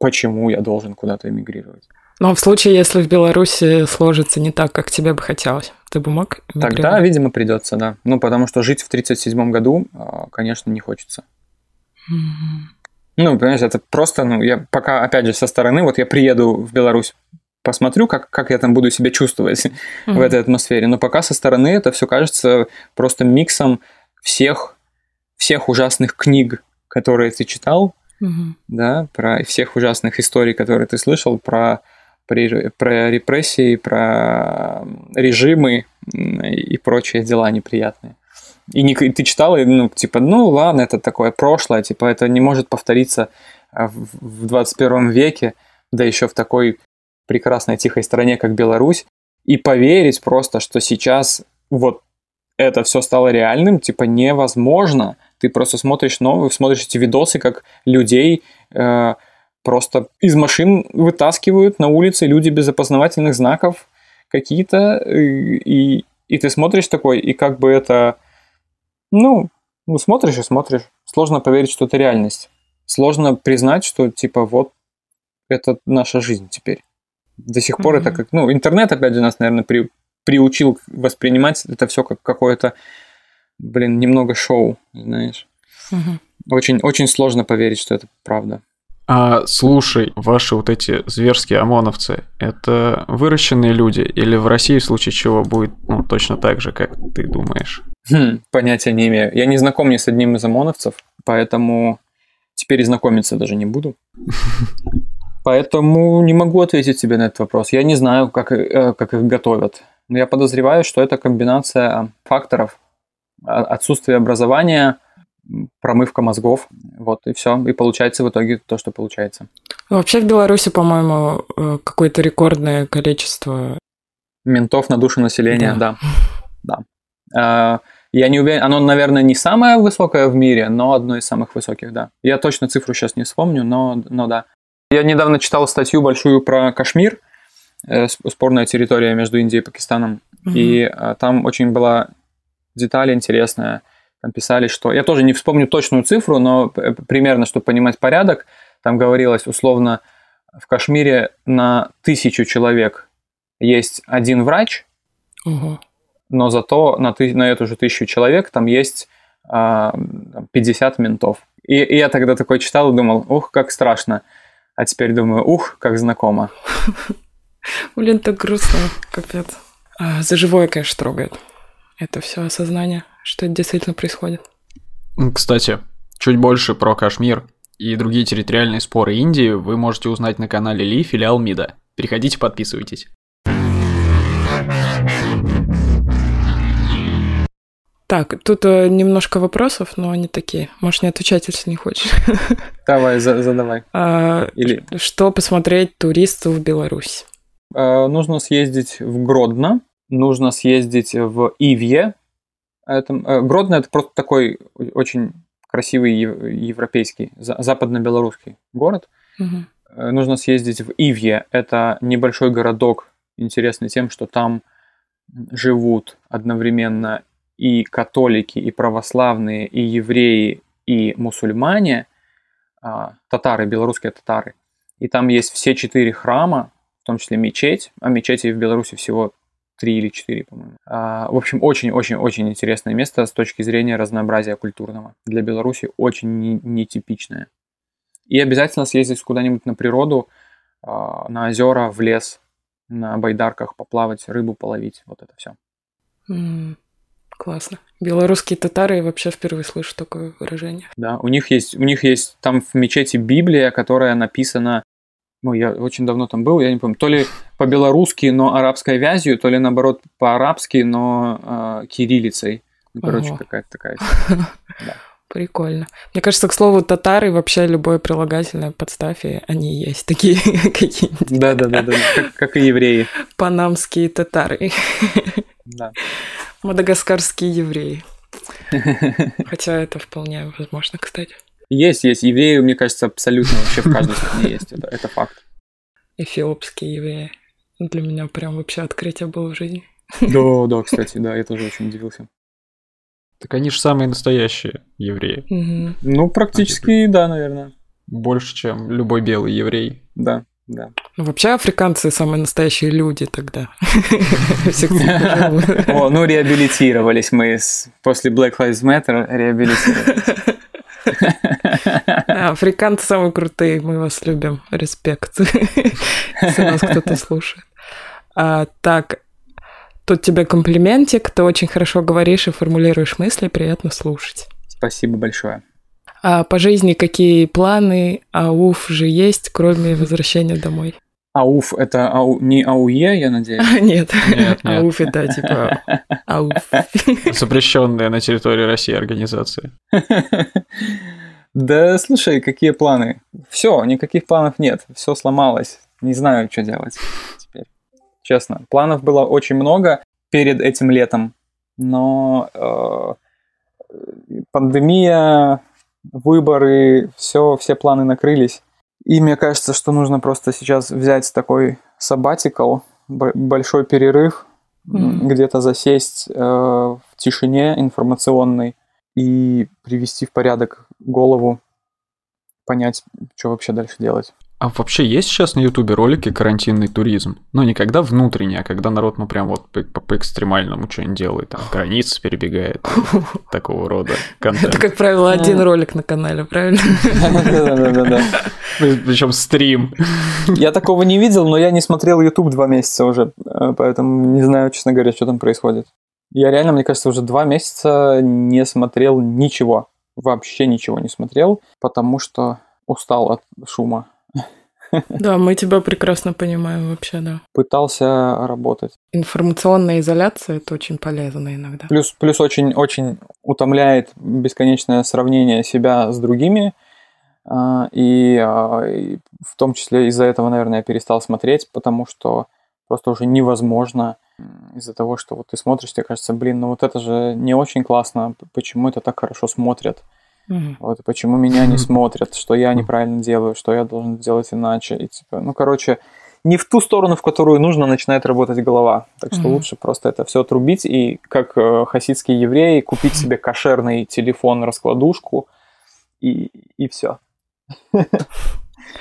почему я должен куда-то эмигрировать. Но в случае, если в Беларуси сложится не так, как тебе бы хотелось, ты бы мог Тогда, видимо, придется, да. Ну, потому что жить в 37 году, а, конечно, не хочется. Мгм. Ну, понимаешь, это просто, ну, я пока, опять же, со стороны, вот я приеду в Беларусь, посмотрю, как, как я там буду себя чувствовать [laughs] в Мгм. этой атмосфере. Но пока со стороны это все кажется просто миксом всех, всех ужасных книг, которые ты читал, Мгм. да, про всех ужасных историй, которые ты слышал, про, про, про репрессии, про режимы и прочие дела неприятные. И не, и ты читал, и, ну, типа, ну ладно, это такое прошлое, типа, это не может повториться в, в 21 веке, да еще в такой прекрасной тихой стране, как Беларусь, и поверить просто, что сейчас вот это все стало реальным, типа, невозможно. Ты просто смотришь новые, смотришь эти видосы, как людей э, просто из машин вытаскивают на улице люди без опознавательных знаков какие-то, и, и, и ты смотришь такой, и как бы это, ну, ну, смотришь и смотришь. Сложно поверить, что это реальность. Сложно признать, что, типа, вот это наша жизнь теперь. До сих пор это как, ну, интернет, опять же, нас, наверное, при, приучил воспринимать это все как какое-то, блин, немного шоу, знаешь. Мгм. Очень, очень сложно поверить, что это правда. А слушай, ваши вот эти зверские ОМОНовцы, это выращенные люди? Или в России в случае чего будет ну, точно так же, как ты думаешь? Хм, понятия не имею. Я не знаком ни с одним из ОМОНовцев, поэтому теперь и знакомиться даже не буду. [laughs] Поэтому не могу ответить тебе на этот вопрос. Я не знаю, как, э, как их готовят. Но я подозреваю, что это комбинация факторов. А- Отсутствие образования, промывка мозгов. Вот и все. И получается в итоге то, что получается. Вообще в Беларуси, по-моему, э, какое-то рекордное количество. Ментов на душу населения, Да. да. Да. А, Я не уверен, оно, наверное, не самое высокое в мире, но одно из самых высоких, да. Я точно цифру сейчас не вспомню, но, но да. Я недавно читал статью большую про Кашмир, э, сп- спорная территория между Индией и Пакистаном, и а, там очень была деталь интересная. Там писали, что... Я тоже не вспомню точную цифру, но п- примерно, чтобы понимать порядок, там говорилось условно, в Кашмире на тысячу человек есть один врач, Ого. но зато на, ты, на эту же тысячу человек там есть а, там 50 ментов. И, и я тогда такой читал и думал, ух, как страшно. А теперь думаю, ух, как знакомо. Блин, так грустно, капец. А, за живое, конечно, трогает. Это все осознание, что это действительно происходит. Кстати, чуть больше про Кашмир и другие территориальные споры Индии вы можете узнать на канале Ли, филиал МИДа. Переходите, подписывайтесь. Так, тут э, немножко вопросов, но они такие. Можешь не отвечать, если не хочешь. [laughs] Давай, за- задавай. А, Или Что посмотреть туристу в Беларусь? э, нужно съездить в Гродно, нужно съездить в Ивье. Это, э, Гродно это просто такой очень красивый ев- европейский, за- западно-белорусский город. Э, нужно съездить в Ивье. Это небольшой городок, интересный тем, что там живут одновременно и католики, и православные, и евреи, и мусульмане, а, татары, белорусские татары. И там есть все четыре храма, в том числе мечеть, а мечетей в Беларуси всего три или четыре, по-моему. А, В общем, очень-очень-очень интересное место с точки зрения разнообразия культурного. Для Беларуси очень не- нетипичное. И обязательно съездить куда-нибудь на природу, а, на озера, в лес, на байдарках поплавать, рыбу половить, вот это все. М, Классно. Белорусские татары я вообще впервые слышу такое выражение. Да, у них есть, у них есть там в мечети Библия, которая написана, ну, я очень давно там был, я не помню, то ли по-белорусски, но арабской вязью, то ли наоборот по-арабски, но э, кириллицей. Ну, короче, какая-то такая. [laughs] Прикольно. Мне кажется, к слову, татары вообще любое прилагательное подставь, и они есть такие [laughs] какие-нибудь. Да-да-да, как, как и евреи. Панамские татары. Да. Мадагаскарские евреи. [laughs] Хотя это вполне возможно, кстати. Есть, есть. Евреи, мне кажется, абсолютно вообще в каждой стране есть. Это, это факт. Эфиопские евреи. Для меня прям вообще открытие было в жизни. Да, да, кстати, да, я тоже очень удивился. Так они же самые настоящие евреи. Мгм. Ну, практически, да, наверное. Больше, чем любой белый еврей. Да, да. Ну, вообще африканцы самые настоящие люди тогда. [laughs] О, ну реабилитировались мы с- после Black Lives Matter, реабилитировались. А, Африканцы самые крутые, мы вас любим. Респект. [laughs] Если нас кто-то слушает. А, так, тут тебе комплиментик. Ты очень хорошо говоришь и формулируешь мысли, приятно слушать. Спасибо большое. А по жизни какие планы? Ауф же есть, кроме возвращения домой? Ауф, это ау, не АУЕ, я надеюсь? [laughs] Нет. Нет, нет. Ауф это типа [laughs] ауф. Запрещенная на территории России организация. [laughs] Да, слушай, какие планы? Все, никаких планов нет, все сломалось. Не знаю, что делать. Честно, планов было очень много перед этим летом, но э, пандемия, выборы, все, все планы накрылись. И мне кажется, что нужно просто сейчас взять такой б- большой перерыв, м, где-то засесть э, в тишине информационной и привести в порядок голову, понять, что вообще дальше делать. А вообще есть сейчас на Ютубе ролики «Карантинный туризм»? Ну, не когда внутренний, а когда народ, ну, прям вот по, по- по-экстремальному что-нибудь делает, там, границы перебегает, [laughs] такого рода контент. Это, как правило, один ролик на канале, правильно? Да-да-да. [laughs] Причем стрим. [laughs] Я такого не видел, но я не смотрел YouTube два месяца уже, э, поэтому не знаю, честно говоря, что там происходит. Я реально, мне кажется, уже два месяца не смотрел ничего. Вообще ничего не смотрел, потому что устал от шума. [laughs] Да, мы тебя прекрасно понимаем вообще, да. Пытался работать. Информационная изоляция – это очень полезно иногда. Плюс, плюс очень, очень утомляет бесконечное сравнение себя с другими. а, И, а, и в том числе из-за этого, наверное, я перестал смотреть, потому что просто уже невозможно из-за того, что вот ты смотришь, тебе кажется, блин, ну вот это же не очень классно, почему это так хорошо смотрят, Мгм. вот почему меня не [laughs] смотрят, что я неправильно делаю, что я должен сделать иначе, и типа, ну короче, не в ту сторону, в которую нужно, начинает работать голова. Так что Мгм. лучше просто это все отрубить и, как э, хасидские евреи, купить [laughs] себе кошерный телефон, раскладушку и, и все. [laughs]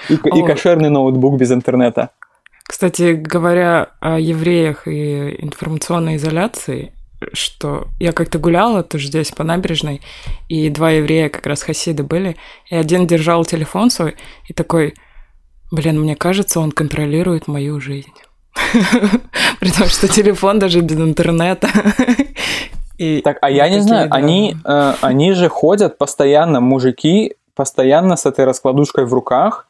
И, кошерный ноутбук без интернета. Кстати, говоря о евреях и информационной изоляции, что я как-то гуляла тоже здесь по набережной, и два еврея как раз хасиды были, и один держал телефон свой и такой, блин, мне кажется, он контролирует мою жизнь. [laughs] При том, что телефон даже без интернета. [laughs] И Так, а я не знаю, они, э, они же ходят постоянно, мужики, постоянно с этой раскладушкой в руках,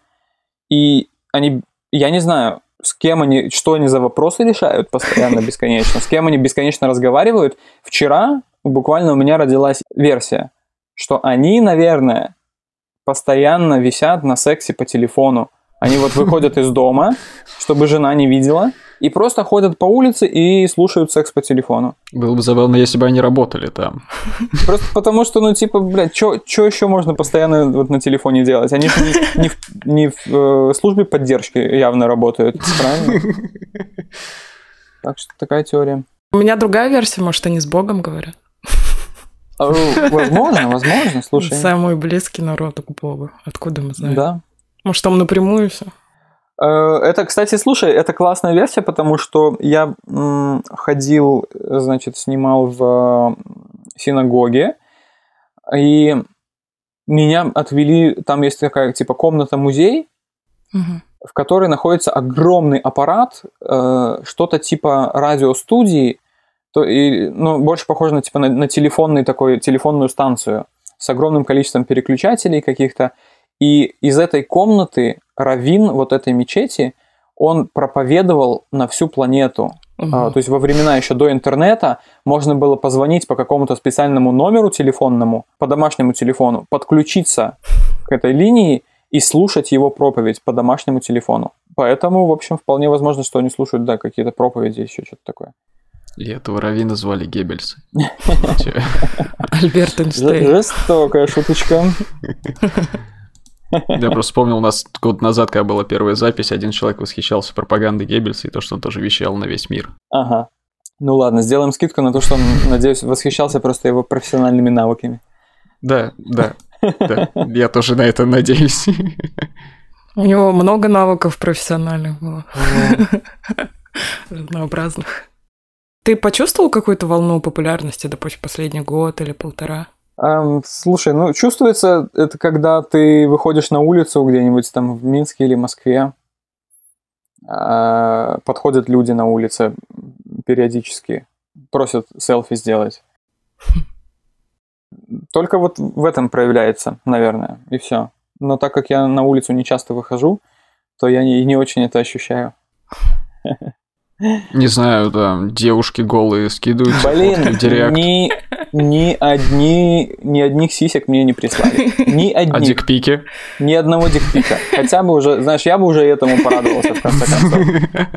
и они, я не знаю, с кем они, что они за вопросы решают постоянно, бесконечно, с кем они бесконечно разговаривают. Вчера буквально у меня родилась версия, что они, наверное, постоянно висят на сексе по телефону. Они вот выходят из дома, чтобы жена не видела, и просто ходят по улице и слушают секс по телефону. Было бы забавно, если бы они работали там. Просто потому что, ну, типа, блядь, что еще можно постоянно вот на телефоне делать? Они же не, не в, не в, э, службе поддержки явно работают, правильно? Так что такая теория. У меня другая версия, может, они с Богом говорят. А, Возможно, возможно, слушай. Самый близкий народ к Богу. Откуда мы знаем? Да. Может, там напрямую все? Э, Это, кстати, слушай, это классная версия, потому что я ходил, значит, снимал в синагоге, и меня отвели, там есть такая, типа, комната-музей, в которой находится огромный аппарат, э, что-то типа радиостудии, то и, ну, больше похоже на, типа, на, на телефонный такой, телефонную станцию с огромным количеством переключателей каких-то. И из этой комнаты раввин вот этой мечети, он проповедовал на всю планету. А, то есть во времена еще до интернета можно было позвонить по какому-то специальному номеру телефонному, по домашнему телефону, подключиться к этой линии и слушать его проповедь по домашнему телефону. Поэтому, в общем, вполне возможно, что они слушают, да, какие-то проповеди, еще что-то такое. И этого Равина звали Геббельс. [laughs] Альберт Эйнштейн. жестокая шуточка. [laughs] [laughs] Я просто вспомнил, у нас год назад, когда была первая запись, один человек восхищался пропагандой Геббельса и то, что он тоже вещал на весь мир. Ага. Ну ладно, сделаем скидку на то, что он, надеюсь, восхищался просто его профессиональными навыками. Да, да, да. Я тоже на это надеюсь. У него много навыков профессиональных было. Разнообразных. Ты почувствовал какую-то волну популярности, допустим, последний год или полтора? Ам, слушай, ну чувствуется это, когда ты выходишь на улицу где-нибудь там в Минске или Москве, а, подходят люди на улице периодически, просят селфи сделать. Только вот в этом проявляется, наверное, и все. Но так как я на улицу не часто выхожу, то я не, не очень это ощущаю. Не знаю, да, девушки голые скидывают Блин, фотки в директ. ни, ни, одни, ни одних сисек мне не прислали. Ни [laughs] А одних. дикпики? Ни одного дикпика. Хотя бы уже, знаешь, я бы уже этому порадовался в конце концов.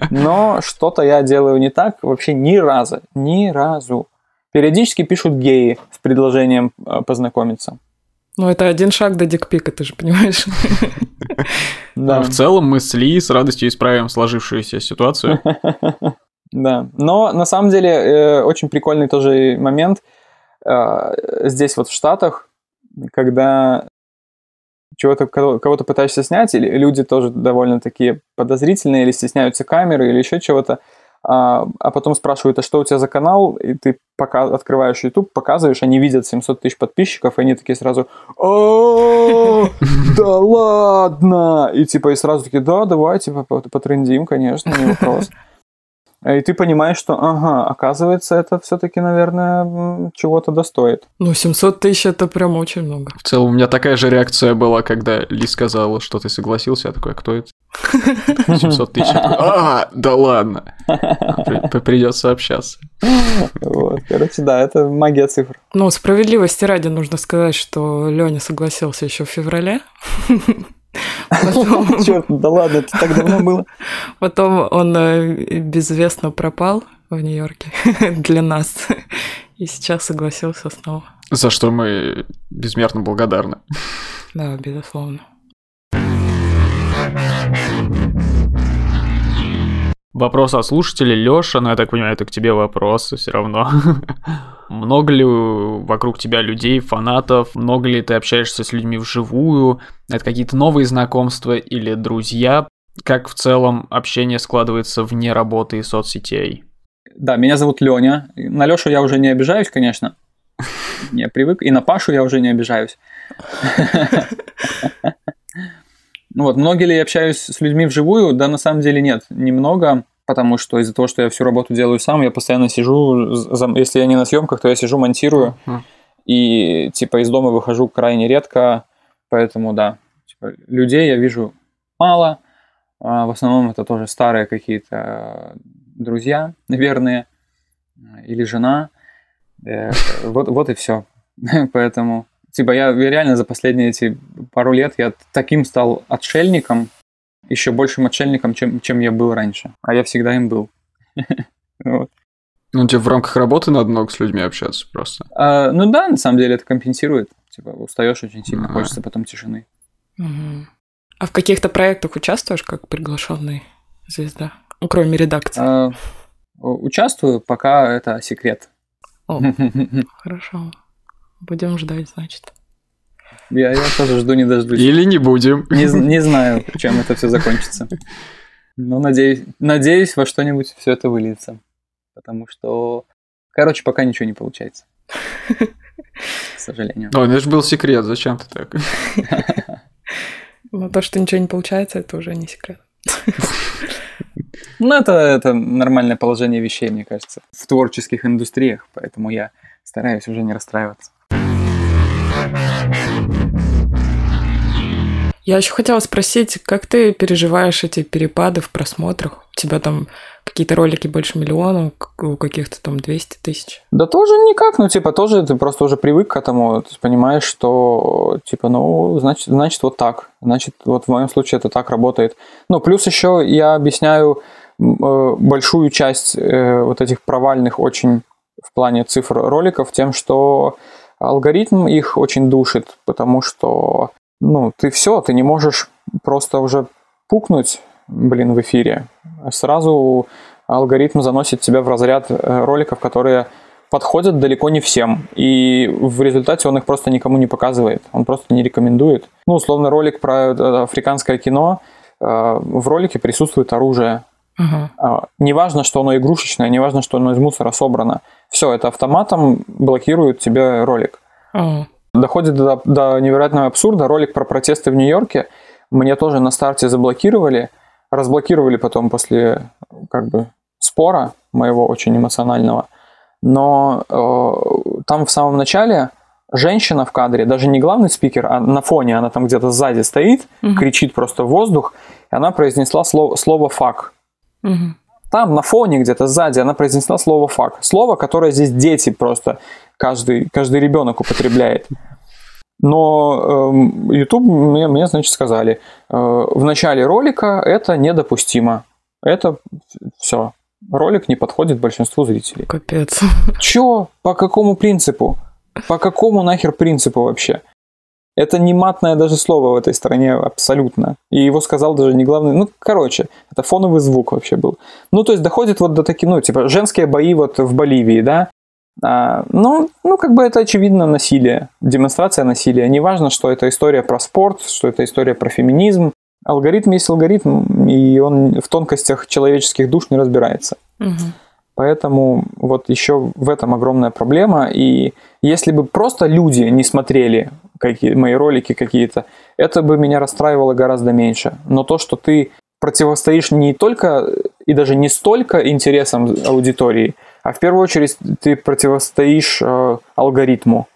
[laughs] Но что-то я делаю не так вообще ни разу. Ни разу. Периодически пишут геи с предложением э, познакомиться. Ну, это один шаг до дикпика, ты же понимаешь. [laughs] Да, В целом мы с Ли с радостью исправим сложившуюся ситуацию. да. Но на самом деле э, очень прикольный тоже момент здесь вот в Штатах, когда чего-то кого- кого-то пытаешься снять, или люди тоже довольно такие подозрительные, или стесняются камеры, или еще чего-то, а, а потом спрашивают, а что у тебя за канал, и ты пока открываешь YouTube, показываешь, они видят 700 тысяч подписчиков, и они такие сразу, «О, [laughs] да ладно, и типа и сразу такие, да, давай, типа по- потрендим, конечно, не вопрос. [laughs] И ты понимаешь, что, ага, оказывается, это все-таки, наверное, чего-то достоит. Ну, 700 тысяч это прям очень много. В целом у меня такая же реакция была, когда Ли сказала, что ты согласился. Я такой, а кто это? [laughs] 700 тысяч. А, да ладно. При- Придется общаться. Вот, короче, да, это магия цифр. Ну, справедливости ради нужно сказать, что Леня согласился еще в феврале. [laughs] Потом, [laughs] Черт, да ладно, это так давно было. потом он э, безвестно пропал в Нью-Йорке [laughs] для нас. И сейчас согласился снова. За что мы безмерно благодарны. Да, безусловно. Вопрос от слушателя Лёша, но я так понимаю, это к тебе вопрос все равно. [laughs] Много ли вокруг тебя людей, фанатов? Много ли ты общаешься с людьми вживую? Это какие-то новые знакомства или друзья? Как в целом общение складывается вне работы и соцсетей? Да, меня зовут Леня. На Лешу я уже не обижаюсь, конечно. [laughs] Я привык. И на Пашу я уже не обижаюсь. Ну [laughs] вот, много ли я общаюсь с людьми вживую? Да, на самом деле нет, немного, потому что из-за того, что я всю работу делаю сам, я постоянно сижу, если я не на съемках, то я сижу, монтирую, Мгм. и типа из дома выхожу крайне редко, поэтому да, типа, людей я вижу мало, а в основном это тоже старые какие-то друзья, наверное, или жена, Э, вот, вот и все, [laughs] поэтому типа я реально за последние эти пару лет я таким стал отшельником, еще большим отшельником, чем, чем я был раньше, а я всегда им был. [laughs] Ну, тебе в рамках работы надо много с людьми общаться просто. А, ну да, на самом деле это компенсирует. Типа устаешь очень сильно, хочется потом тишины. А в каких-то проектах участвуешь как приглашенный звезда? Ну, кроме редакции. А, участвую, пока это секрет. О, [laughs] хорошо. Будем ждать, значит. Я, я тоже жду не дождусь. Или не будем. Не, не знаю, чем это все закончится. Но надеюсь, надеюсь, во что-нибудь все это выльется. Потому что, короче, пока ничего не получается. [laughs] К сожалению. Ну это же был секрет, зачем ты так? Но то, что ничего не получается, это уже не секрет. Ну, это, это нормальное положение вещей, мне кажется, в творческих индустриях, поэтому я стараюсь уже не расстраиваться. Я еще хотела спросить, как ты переживаешь эти перепады в просмотрах? У тебя там какие-то ролики больше миллиона, у каких-то там 200 тысяч? Да тоже никак, ну, типа, тоже ты просто уже привык к этому, ты понимаешь, что, типа, ну, значит, значит, вот так, значит, вот в моем случае это так работает. Ну, плюс еще я объясняю э, большую часть э, вот этих провальных очень в плане цифр роликов тем, что алгоритм их очень душит, потому что, ну, ты все, ты не можешь просто уже пукнуть, блин, в эфире. Сразу алгоритм заносит тебя в разряд э, роликов, которые подходят далеко не всем. И в результате он их просто никому не показывает. Он просто не рекомендует. Ну, условно, ролик про э, африканское кино. Э, в ролике присутствует оружие. Uh-huh. Неважно, что оно игрушечное, неважно, что оно из мусора собрано. Все, это автоматом блокирует тебе ролик. Uh-huh. Доходит до, до невероятного абсурда. Ролик про протесты в Нью-Йорке мне тоже на старте заблокировали. Разблокировали потом после как бы спора моего очень эмоционального. Но э, там в самом начале женщина в кадре, даже не главный спикер, а на фоне она там где-то сзади стоит, угу. кричит просто в воздух, и она произнесла слово, слово «фак». Угу. Там на фоне где-то сзади она произнесла слово «фак». Слово, которое здесь дети просто, каждый, каждый ребенок употребляет. Но э, YouTube мне, мне, значит, сказали, э, в начале ролика это недопустимо. Это все. Ролик не подходит большинству зрителей. Капец. Чё? По какому принципу? По какому нахер принципу вообще? Это не матное даже слово в этой стране абсолютно. И его сказал даже не главный... Ну, короче, это фоновый звук вообще был. Ну, то есть доходит вот до таких, ну, типа, женские бои вот в Боливии, да? А, ну, ну, как бы это очевидно насилие, демонстрация насилия. Неважно, что это история про спорт, что это история про феминизм. Алгоритм есть алгоритм, и он в тонкостях человеческих душ не разбирается. Угу. Поэтому вот еще в этом огромная проблема. И если бы просто люди не смотрели какие, мои ролики какие-то, это бы меня расстраивало гораздо меньше. Но то, что ты противостоишь не только и даже не столько интересам аудитории, а в первую очередь ты противостоишь э, алгоритму.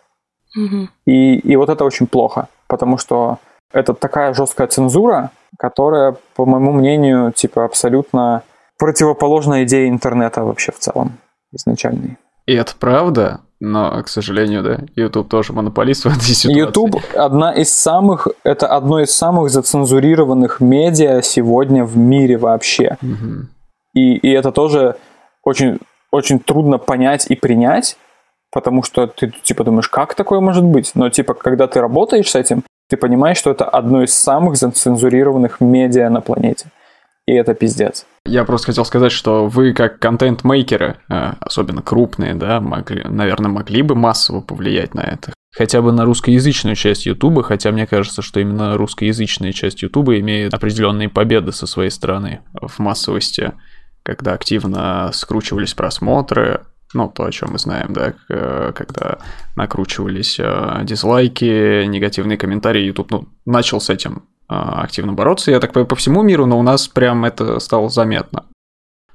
Угу. И, и вот это очень плохо, потому что это такая жесткая цензура, которая, по моему мнению, типа абсолютно противоположная идее интернета вообще в целом изначальной. И это правда, но, к сожалению, да, YouTube тоже монополист в этой ситуации. YouTube одна из самых, это одно из самых зацензурированных медиа сегодня в мире вообще. Угу. И, и это тоже очень очень трудно понять и принять, потому что ты типа думаешь, как такое может быть? Но типа, когда ты работаешь с этим, ты понимаешь, что это одно из самых зацензурированных медиа на планете. И это пиздец. Я просто хотел сказать, что вы как контент-мейкеры, э, особенно крупные, да, могли, наверное, могли бы массово повлиять на это. Хотя бы на русскоязычную часть Ютуба, хотя мне кажется, что именно русскоязычная часть Ютуба имеет определенные победы со своей стороны в массовости когда активно скручивались просмотры, ну, то, о чем мы знаем, да, когда накручивались э, дизлайки, негативные комментарии, YouTube ну, начал с этим э, активно бороться, я так по, по всему миру, но у нас прям это стало заметно.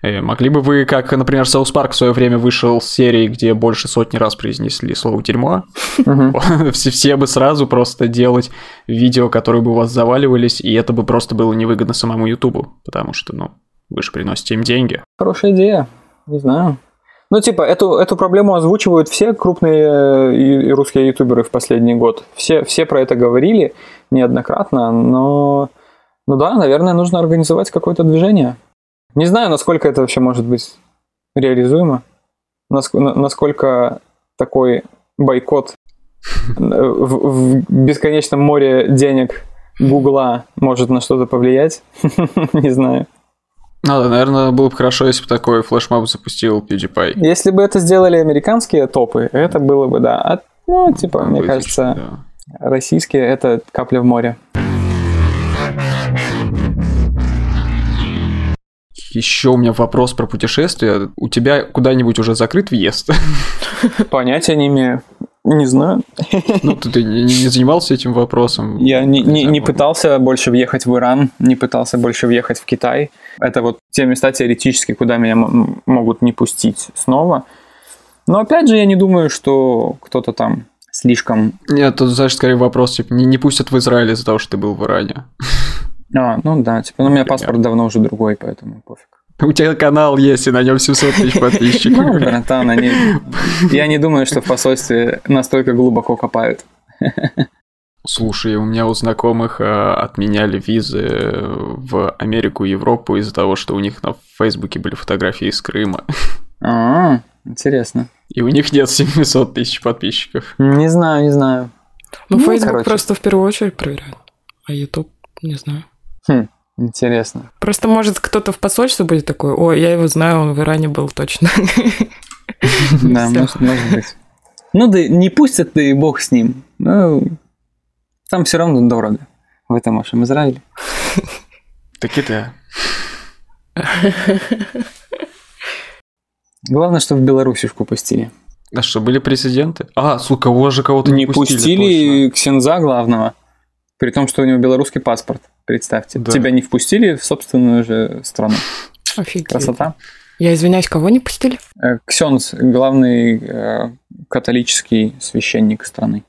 И могли бы вы, как, например, South Park в свое время вышел с серии, где больше сотни раз произнесли слово дерьмо, [laughs] [laughs] все, бы сразу просто делать видео, которые бы у вас заваливались, и это бы просто было невыгодно самому Ютубу, потому что, ну, вы же приносите им деньги. Хорошая идея. Не знаю. Ну, типа, эту, эту проблему озвучивают все крупные э, и русские ютуберы в последний год. Все, все про это говорили неоднократно, но... Ну да, наверное, нужно организовать какое-то движение. Не знаю, насколько это вообще может быть реализуемо. Насколько такой бойкот в, в бесконечном море денег Гугла может на что-то повлиять. [laughs] Не знаю. Ну наверное, было бы хорошо, если бы такой флешмоб запустил PewDiePie. Если бы это сделали американские топы, это было бы, да. А, ну, типа, мне кажется, да. Российские — это капля в море. Еще у меня вопрос про путешествия. У тебя куда-нибудь уже закрыт въезд? [laughs] Понятия не имею. Не знаю. Ну, ты, ты не, не занимался этим вопросом? Я не, не, не пытался больше въехать в Иран, не пытался больше въехать в Китай. Это вот те места теоретически, куда меня могут не пустить снова. Но опять же, я не думаю, что кто-то там слишком... Нет, тут, знаешь, скорее вопрос, типа, не, не пустят в Израиль из-за того, что ты был в Иране. [laughs] А, ну да, типа, ну, у меня паспорт давно уже другой, поэтому пофиг. У тебя канал есть, и на нем 700 тысяч [laughs] подписчиков. Ну, братан, они... [laughs] Я не думаю, что в посольстве настолько глубоко копают. Слушай, у меня у знакомых э, отменяли визы в Америку и Европу из-за того, что у них на Фейсбуке были фотографии из Крыма. А, интересно. И у них нет [laughs] 700 тысяч подписчиков. Не знаю, не знаю. Ну, Ну, Facebook короче. просто в первую очередь проверяют. А YouTube, не знаю. Хм, интересно. Просто, может, кто-то в посольстве будет такой, ой, я его знаю, он в Иране был точно. [laughs] Да, может, быть. Ну да не пустят, да и бог с ним. Ну, там все равно дорого. В этом вашем Израиле. Так да. [laughs] Главное, что в Белоруссишку пустили. А что, были президенты? А, сука, его же кого-то Не пустили Ксенза главного, при том, что у него белорусский паспорт. Представьте. Да. Тебя не впустили в собственную же страну. Офигеть. Красота. Я извиняюсь, кого не пустили? Э, Ксенз, главный э, католический священник страны.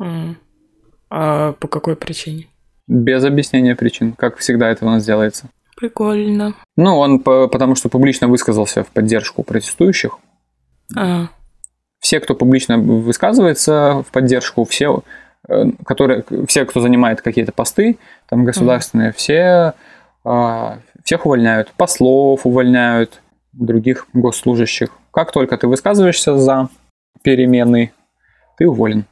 А по какой причине? Без объяснения причин, как всегда это у нас делается. Прикольно. Ну, он по- потому что публично высказался в поддержку протестующих. А, Все, кто публично высказывается в поддержку, все, э, которые, все, кто занимает какие-то посты, там государственные, все, а, всех увольняют. Послов увольняют, других госслужащих. Как только ты высказываешься за перемены, ты уволен.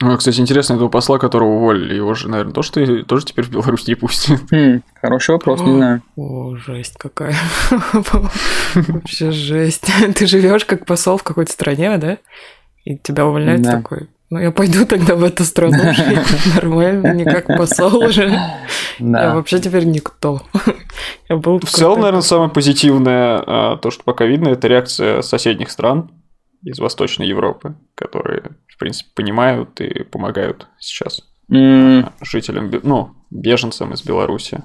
Ну, кстати, интересно, этого посла, которого уволили, его же, наверное, тоже, ты- тоже теперь в Беларусь не пустят. [laughs] Хм, хороший вопрос, не знаю. о, жесть какая. [laughs] Вообще жесть. [laughs] Ты живешь как посол в какой-то стране, да? И тебя увольняют Да. такой. Ну, я пойду тогда в эту страну жить. Нормально, не как посол уже. Я вообще теперь никто. Я был В целом, наверное, самое позитивное, а, то, что пока видно, это реакция соседних стран из Восточной Европы, которые, в принципе, понимают и помогают сейчас М, жителям, ну, беженцам из Беларуси.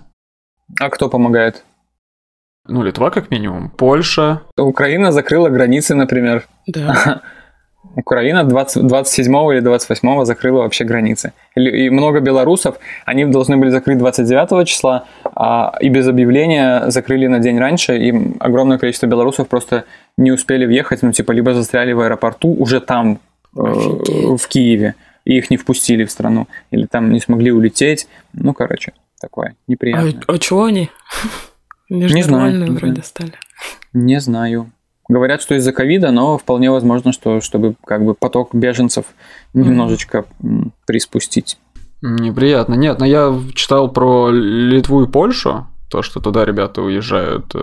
А кто помогает? Ну, Литва, как минимум, Польша. Украина закрыла границы, например. Да. [laughs] Украина 20, 27 или 28 закрыла вообще границы. И много белорусов, они должны были закрыть 29 числа, а, и без объявления закрыли на день раньше, и огромное количество белорусов просто не успели въехать, ну, типа, либо застряли в аэропорту уже там, Офигеть. в Киеве, и их не впустили в страну, или там не смогли улететь. Ну, короче, такое А, неприятное. а чего они? [laughs] Они же Не знаю, нормальные не вроде знаю. стали. Не знаю. Говорят, что из-за ковида, но вполне возможно, что чтобы как бы поток беженцев немножечко м, приспустить. Неприятно. Нет, но я читал про Литву и Польшу, то, что туда ребята уезжают. э,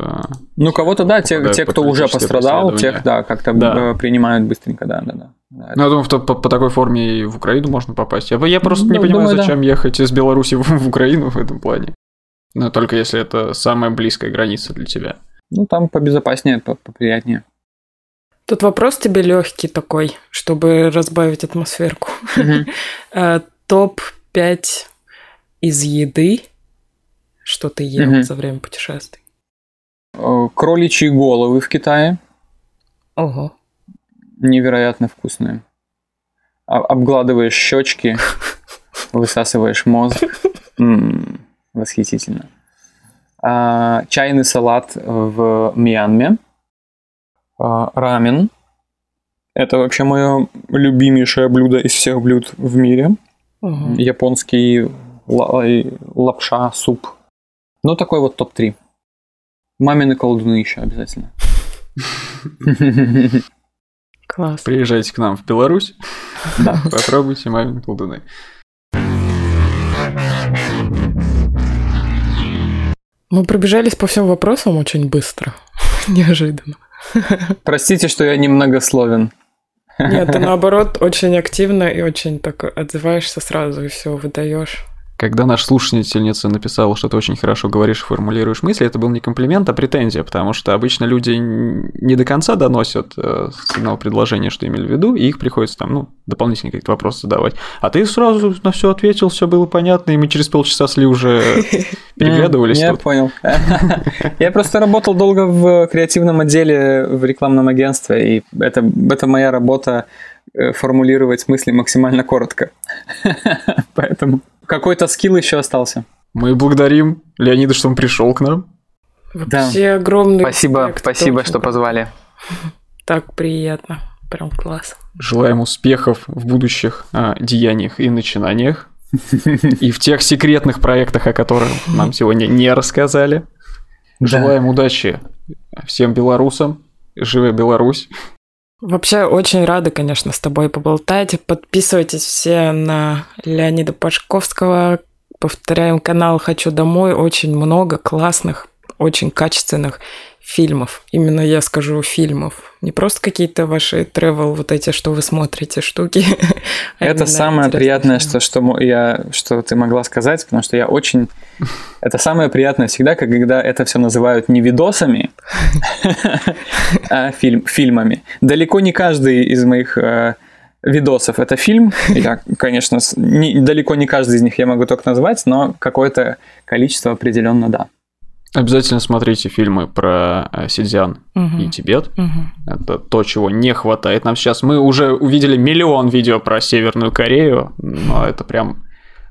Ну, кого-то, да, те, те кто уже пострадал, тех, да, как-то Да. э, принимают быстренько, да, да, да. Да, Ну, я думаю, что по, по такой форме и в Украину можно попасть. Я, я просто не Ну, понимаю, думаю, да. зачем ехать из Беларуси [laughs] в, в Украину в этом плане. Но только если это самая близкая граница для тебя. Ну, там побезопаснее, по- поприятнее. Тут вопрос тебе легкий такой, чтобы разбавить атмосферку. [laughs] Э, Топ-5 из еды, что ты ел Мгм. за время путешествий. Э, Кроличьи головы в Китае Ого. невероятно вкусные. А- Обгладываешь щечки, [laughs] высасываешь мозг. Восхитительно. А, Чайный салат в Мьянме. А, Рамен. Это вообще мое любимейшее блюдо из всех блюд в мире. Японский лапша, суп. Ну, такой вот топ-3. Мамины колдуны еще обязательно. [laughs] Класс. Приезжайте к нам в Беларусь, Да. попробуйте мамин колдуны. Мы пробежались по всем вопросам очень быстро. [laughs] Неожиданно. [laughs] Простите, что я немногословен. Нет, ты наоборот очень активно и очень так отзываешься сразу и все выдаешь. Когда наша слушательница написала, что ты очень хорошо говоришь и формулируешь мысли, это был не комплимент, а претензия, потому что обычно люди не до конца доносят э, с одного предложения, что имели в виду, и их приходится там, ну, дополнительные какие-то вопросы задавать. А ты сразу на все ответил, все было понятно, и мы через полчаса сли уже [laughs] переглядывались Я понял. [laughs] Я просто работал долго в креативном отделе в рекламном агентстве, и это, это моя работа э, формулировать мысли максимально коротко. [laughs] Поэтому какой-то скилл еще остался. Мы благодарим Леонида, что он пришел к нам. Вообще огромный Спасибо, респект, спасибо, очень что позвали. Так приятно. Прям класс. Желаем успехов в будущих а, деяниях и начинаниях. [laughs] И в тех секретных проектах, о которых нам сегодня не рассказали. Желаем удачи всем белорусам. Живая Беларусь. Вообще очень рада, конечно, с тобой поболтать. Подписывайтесь все на Леонида Пашковского. Повторяем канал «Хочу домой». Очень много классных, очень качественных фильмов. Именно я скажу фильмов. Не просто какие-то ваши travel, вот эти, что вы смотрите штуки. [laughs] Это самое приятное, что, что я, что ты могла сказать, потому что я очень... [laughs] Это самое приятное всегда, когда это все называют не видосами, [laughs] а фильм, фильмами. Далеко не каждый из моих э, видосов это фильм. Я, конечно, не- далеко не каждый из них я могу только назвать, но какое-то количество определенно да. Обязательно смотрите фильмы про э, Синьцзян Мгм. и Тибет. Мгм. Это то, чего не хватает нам сейчас. Мы уже увидели миллион видео про Северную Корею, но это прям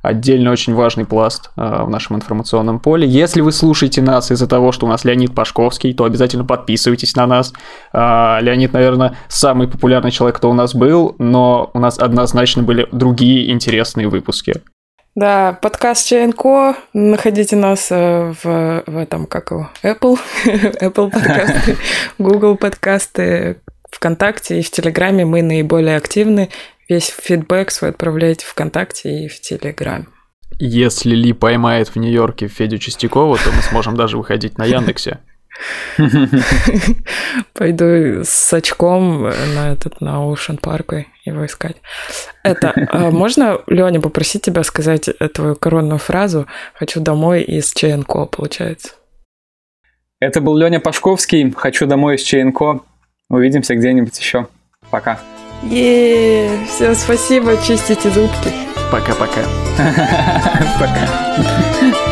отдельно очень важный пласт э, в нашем информационном поле. Если вы слушаете нас из-за того, что у нас Леонид Пашковский, то обязательно подписывайтесь на нас. А, Леонид, наверное, самый популярный человек, кто у нас был, но у нас однозначно были другие интересные выпуски. Да, подкаст ЧНКО. Находите нас э, в, в этом, как его, Apple, [laughs] Apple подкасты, [laughs] Google подкасты, ВКонтакте и в Телеграме мы наиболее активны. Весь фидбэк свой отправляйте ВКонтакте и в Телеграме. Если Ли поймает в Нью-Йорке Федю Чистякова, то мы сможем даже выходить на Яндексе. [laughs] Пойду с очком на этот на Ocean Park его искать. Это а [laughs] можно, Леня, попросить тебя сказать э, твою коронную фразу «Хочу домой» из ЧНКО, получается? Это был Леня Пашковский. Хочу домой из ЧНКО. Увидимся где-нибудь еще. Пока. Е, все, спасибо, чистите зубки. Пока-пока. [laughs] Пока.